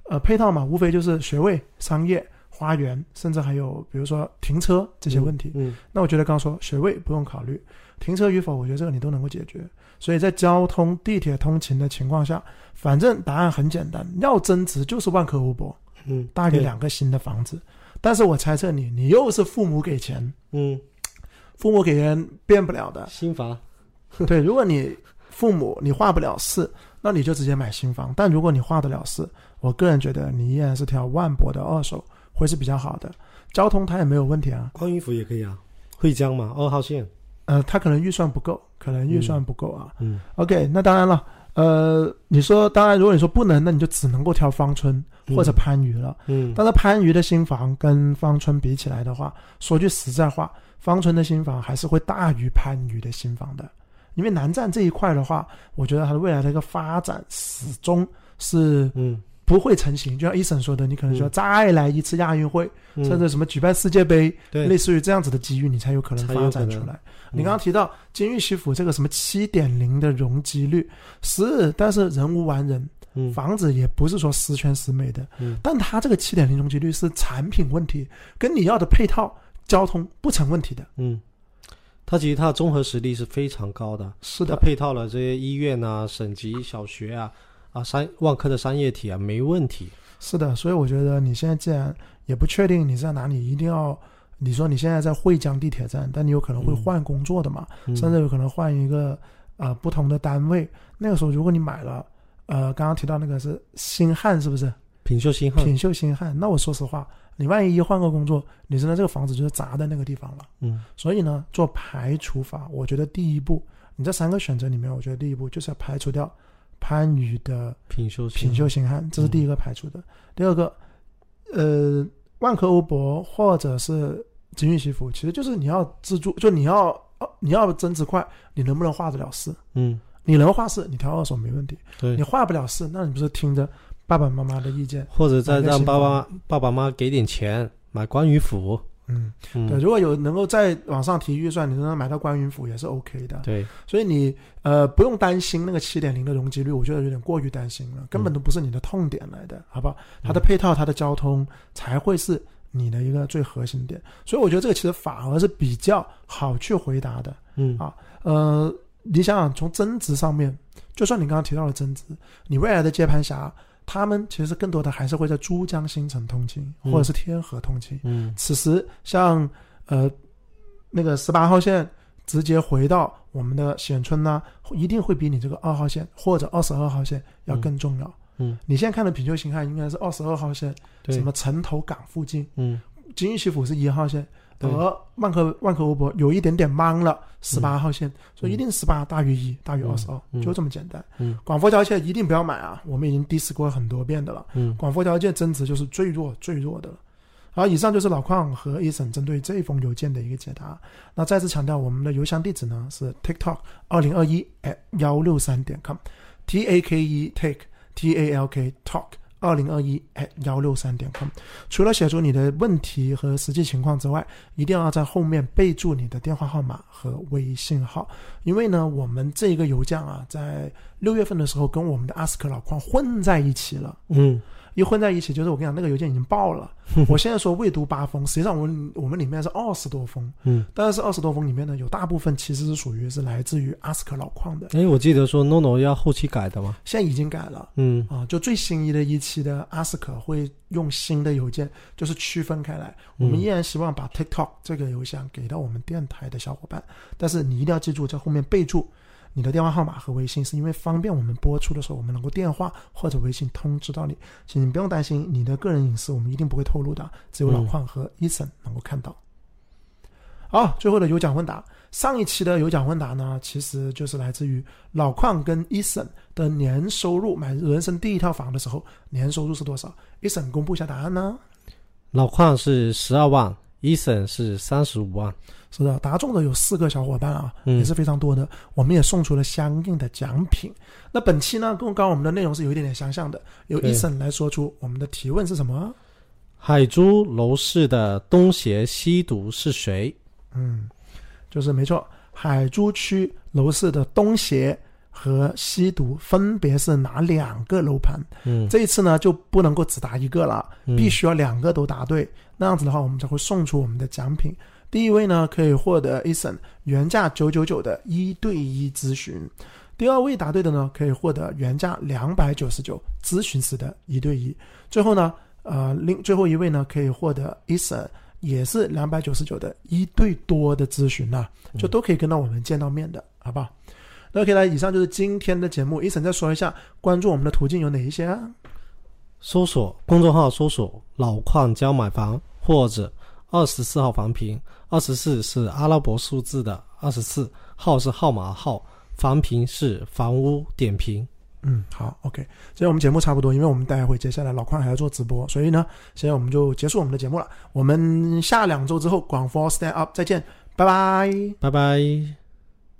呃，配套嘛，无非就是学位、商业、花园，甚至还有比如说停车这些问题。嗯，那我觉得刚说学位不用考虑。停车与否，我觉得这个你都能够解决。所以在交通、地铁通勤的情况下，反正答案很简单，要增值就是万科欧博，嗯，大于两个新的房子。但是我猜测你，你又是父母给钱，嗯，父母给钱变不了的新房。*laughs* 对，如果你父母你画不了事，那你就直接买新房。但如果你画得了事，我个人觉得你依然是挑万博的二手会是比较好的。交通它也没有问题啊，光云府也可以啊，惠江嘛，二号线。呃，他可能预算不够，可能预算不够啊。嗯，OK，那当然了。呃，你说，当然，如果你说不能，那你就只能够挑芳村或者番禺了。嗯，但是番禺的新房跟芳村比起来的话，说句实在话，芳村的新房还是会大于番禺的新房的。因为南站这一块的话，我觉得它的未来的一个发展始终是嗯。不会成型，就像伊森说的，你可能说再来一次亚运会，甚至什么举办世界杯，类似于这样子的机遇，你才有可能发展出来。你刚刚提到金玉西府这个什么七点零的容积率是，但是人无完人，嗯。房子也不是说十全十美的，嗯。但它这个七点零容积率是产品问题，跟你要的配套交通不成问题的。嗯，它其实它的综合实力是非常高的，是的，配套了这些医院啊、省级小学啊、啊商万科的商业体啊，没问题。是的，所以我觉得你现在既然也不确定你在哪里，一定要你说你现在在惠江地铁站，但你有可能会换工作的嘛，嗯甚至有可能换一个呃不同的单位。那个时候如果你买了呃刚刚提到那个是星汉是不是？品秀新汉，品秀星汉，那我说实话，你万一一换个工作，你真的这个房子就是砸在那个地方了。嗯所以呢，做排除法，我觉得第一步，你这三个选择里面，我觉得第一步就是要排除掉番禺的品秀新品秀星汉，这是第一个排除的。第二个，呃，万科欧博或者是金域西服，其实就是你要自助，就你要呃你要增值快，你能不能画得了事？嗯，你能画事，你挑二手没问题；对你，画不了事，那你不是听着爸爸妈妈的意见？或者再让爸爸爸爸妈妈给点钱买关羽府。嗯，嗯，对，如果有能够再往上提预算，你能买到关云府也是 OK 的。对，所以你呃不用担心那个七点零的容积率，我觉得有点过于担心了，根本都不是你的痛点来的，好不好？它的配套、它的交通才会是你的一个最核心点。所以我觉得这个其实反而是比较好去回答的。嗯啊呃，你想想从增值上面，就算你刚刚提到了增值，你未来的接盘侠，他们其实更多的还是会在珠江新城通勤，嗯。或者是天河通勤。嗯。此时像呃那个十八号线直接回到我们的冼村呢，一定会比你这个二号线或者二十二号线要更重要。嗯，你现在看的品秀形态应该是二十二号线，对，什么城头港附近，嗯。金玉西府是一号线，对而万科万科欧博有一点点懵了，十八号线，所以一定十八大于一大于二十二，嗯就这么简单。嗯广佛交界一定不要买啊，我们已经 diss 过很多遍的了。嗯广佛交界增值就是最弱最弱的了。好，以上就是老矿和一审针对这封邮件的一个解答。那再次强调，我们的邮箱地址呢是 tiktok 二零二一 at 幺六三点 com，t a k e take t a l k talk 二零二一 at 幺六三点 com。除了写出你的问题和实际情况之外，一定要在后面备注你的电话号码和微信号，因为呢，我们这个邮件啊，在六月份的时候跟我们的 ask 老矿混在一起了。嗯一混在一起，就是我跟你讲，那个邮件已经爆了。*laughs* 我现在说未读八封，实际上我们我们里面是二十多封，嗯。但是二十多封里面呢，有大部分其实是属于是来自于阿斯克老矿的，哎，我记得说 NONO 要后期改的嘛。现在已经改了。嗯啊，就最新一的一期的阿斯克会用新的邮件，就是区分开来。我们依然希望把 TikTok 这个邮箱给到我们电台的小伙伴，但是你一定要记住，在后面备注你的电话号码和微信，是因为方便我们播出的时候，我们能够电话或者微信通知到你。请你不用担心你的个人隐私，我们一定不会透露的，只有老邝和 Eason 能够看到。好，最后的有奖问答，上一期的有奖问答呢，其实就是来自于老邝跟 Eason 的年收入，买人生第一套房的时候，年收入是多少？Eason 公布一下答案呢？老邝是十二万，Eason 是三十五万。是的，答中的有四个小伙伴啊，嗯也是非常多的。我们也送出了相应的奖品。那本期呢，跟刚刚我们的内容是有一点点相像的，由对 Eason 来说出我们的提问是什么？海珠楼市的东邪西毒是谁？嗯，就是没错，海珠区楼市的东邪和西毒分别是哪两个楼盘？嗯，这一次呢就不能够只答一个了，嗯必须要两个都答对，那样子的话我们才会送出我们的奖品。第一位呢可以获得 Eason 原价九九九的一对一咨询，第二位答对的呢可以获得原价两百九十九咨询时的一对一，最后呢呃另最后一位呢可以获得 Eason 也是两百九十九的一对多的咨询呐、就都可以跟到我们见到面的，好不好？那 OK 了，以上就是今天的节目。Eason 再说一下关注我们的途径有哪一些啊？搜索公众号搜索“老矿教买房”或者二十四号房评，二十四是阿拉伯数字的二十四，号是号码号，房评是房屋点评。嗯，好，OK，今天我们节目差不多，因为我们待会接下来老邝还要做直播，所以呢，现在我们就结束我们的节目了。我们下两周之后广佛 Stand Up 再见，拜拜。拜拜。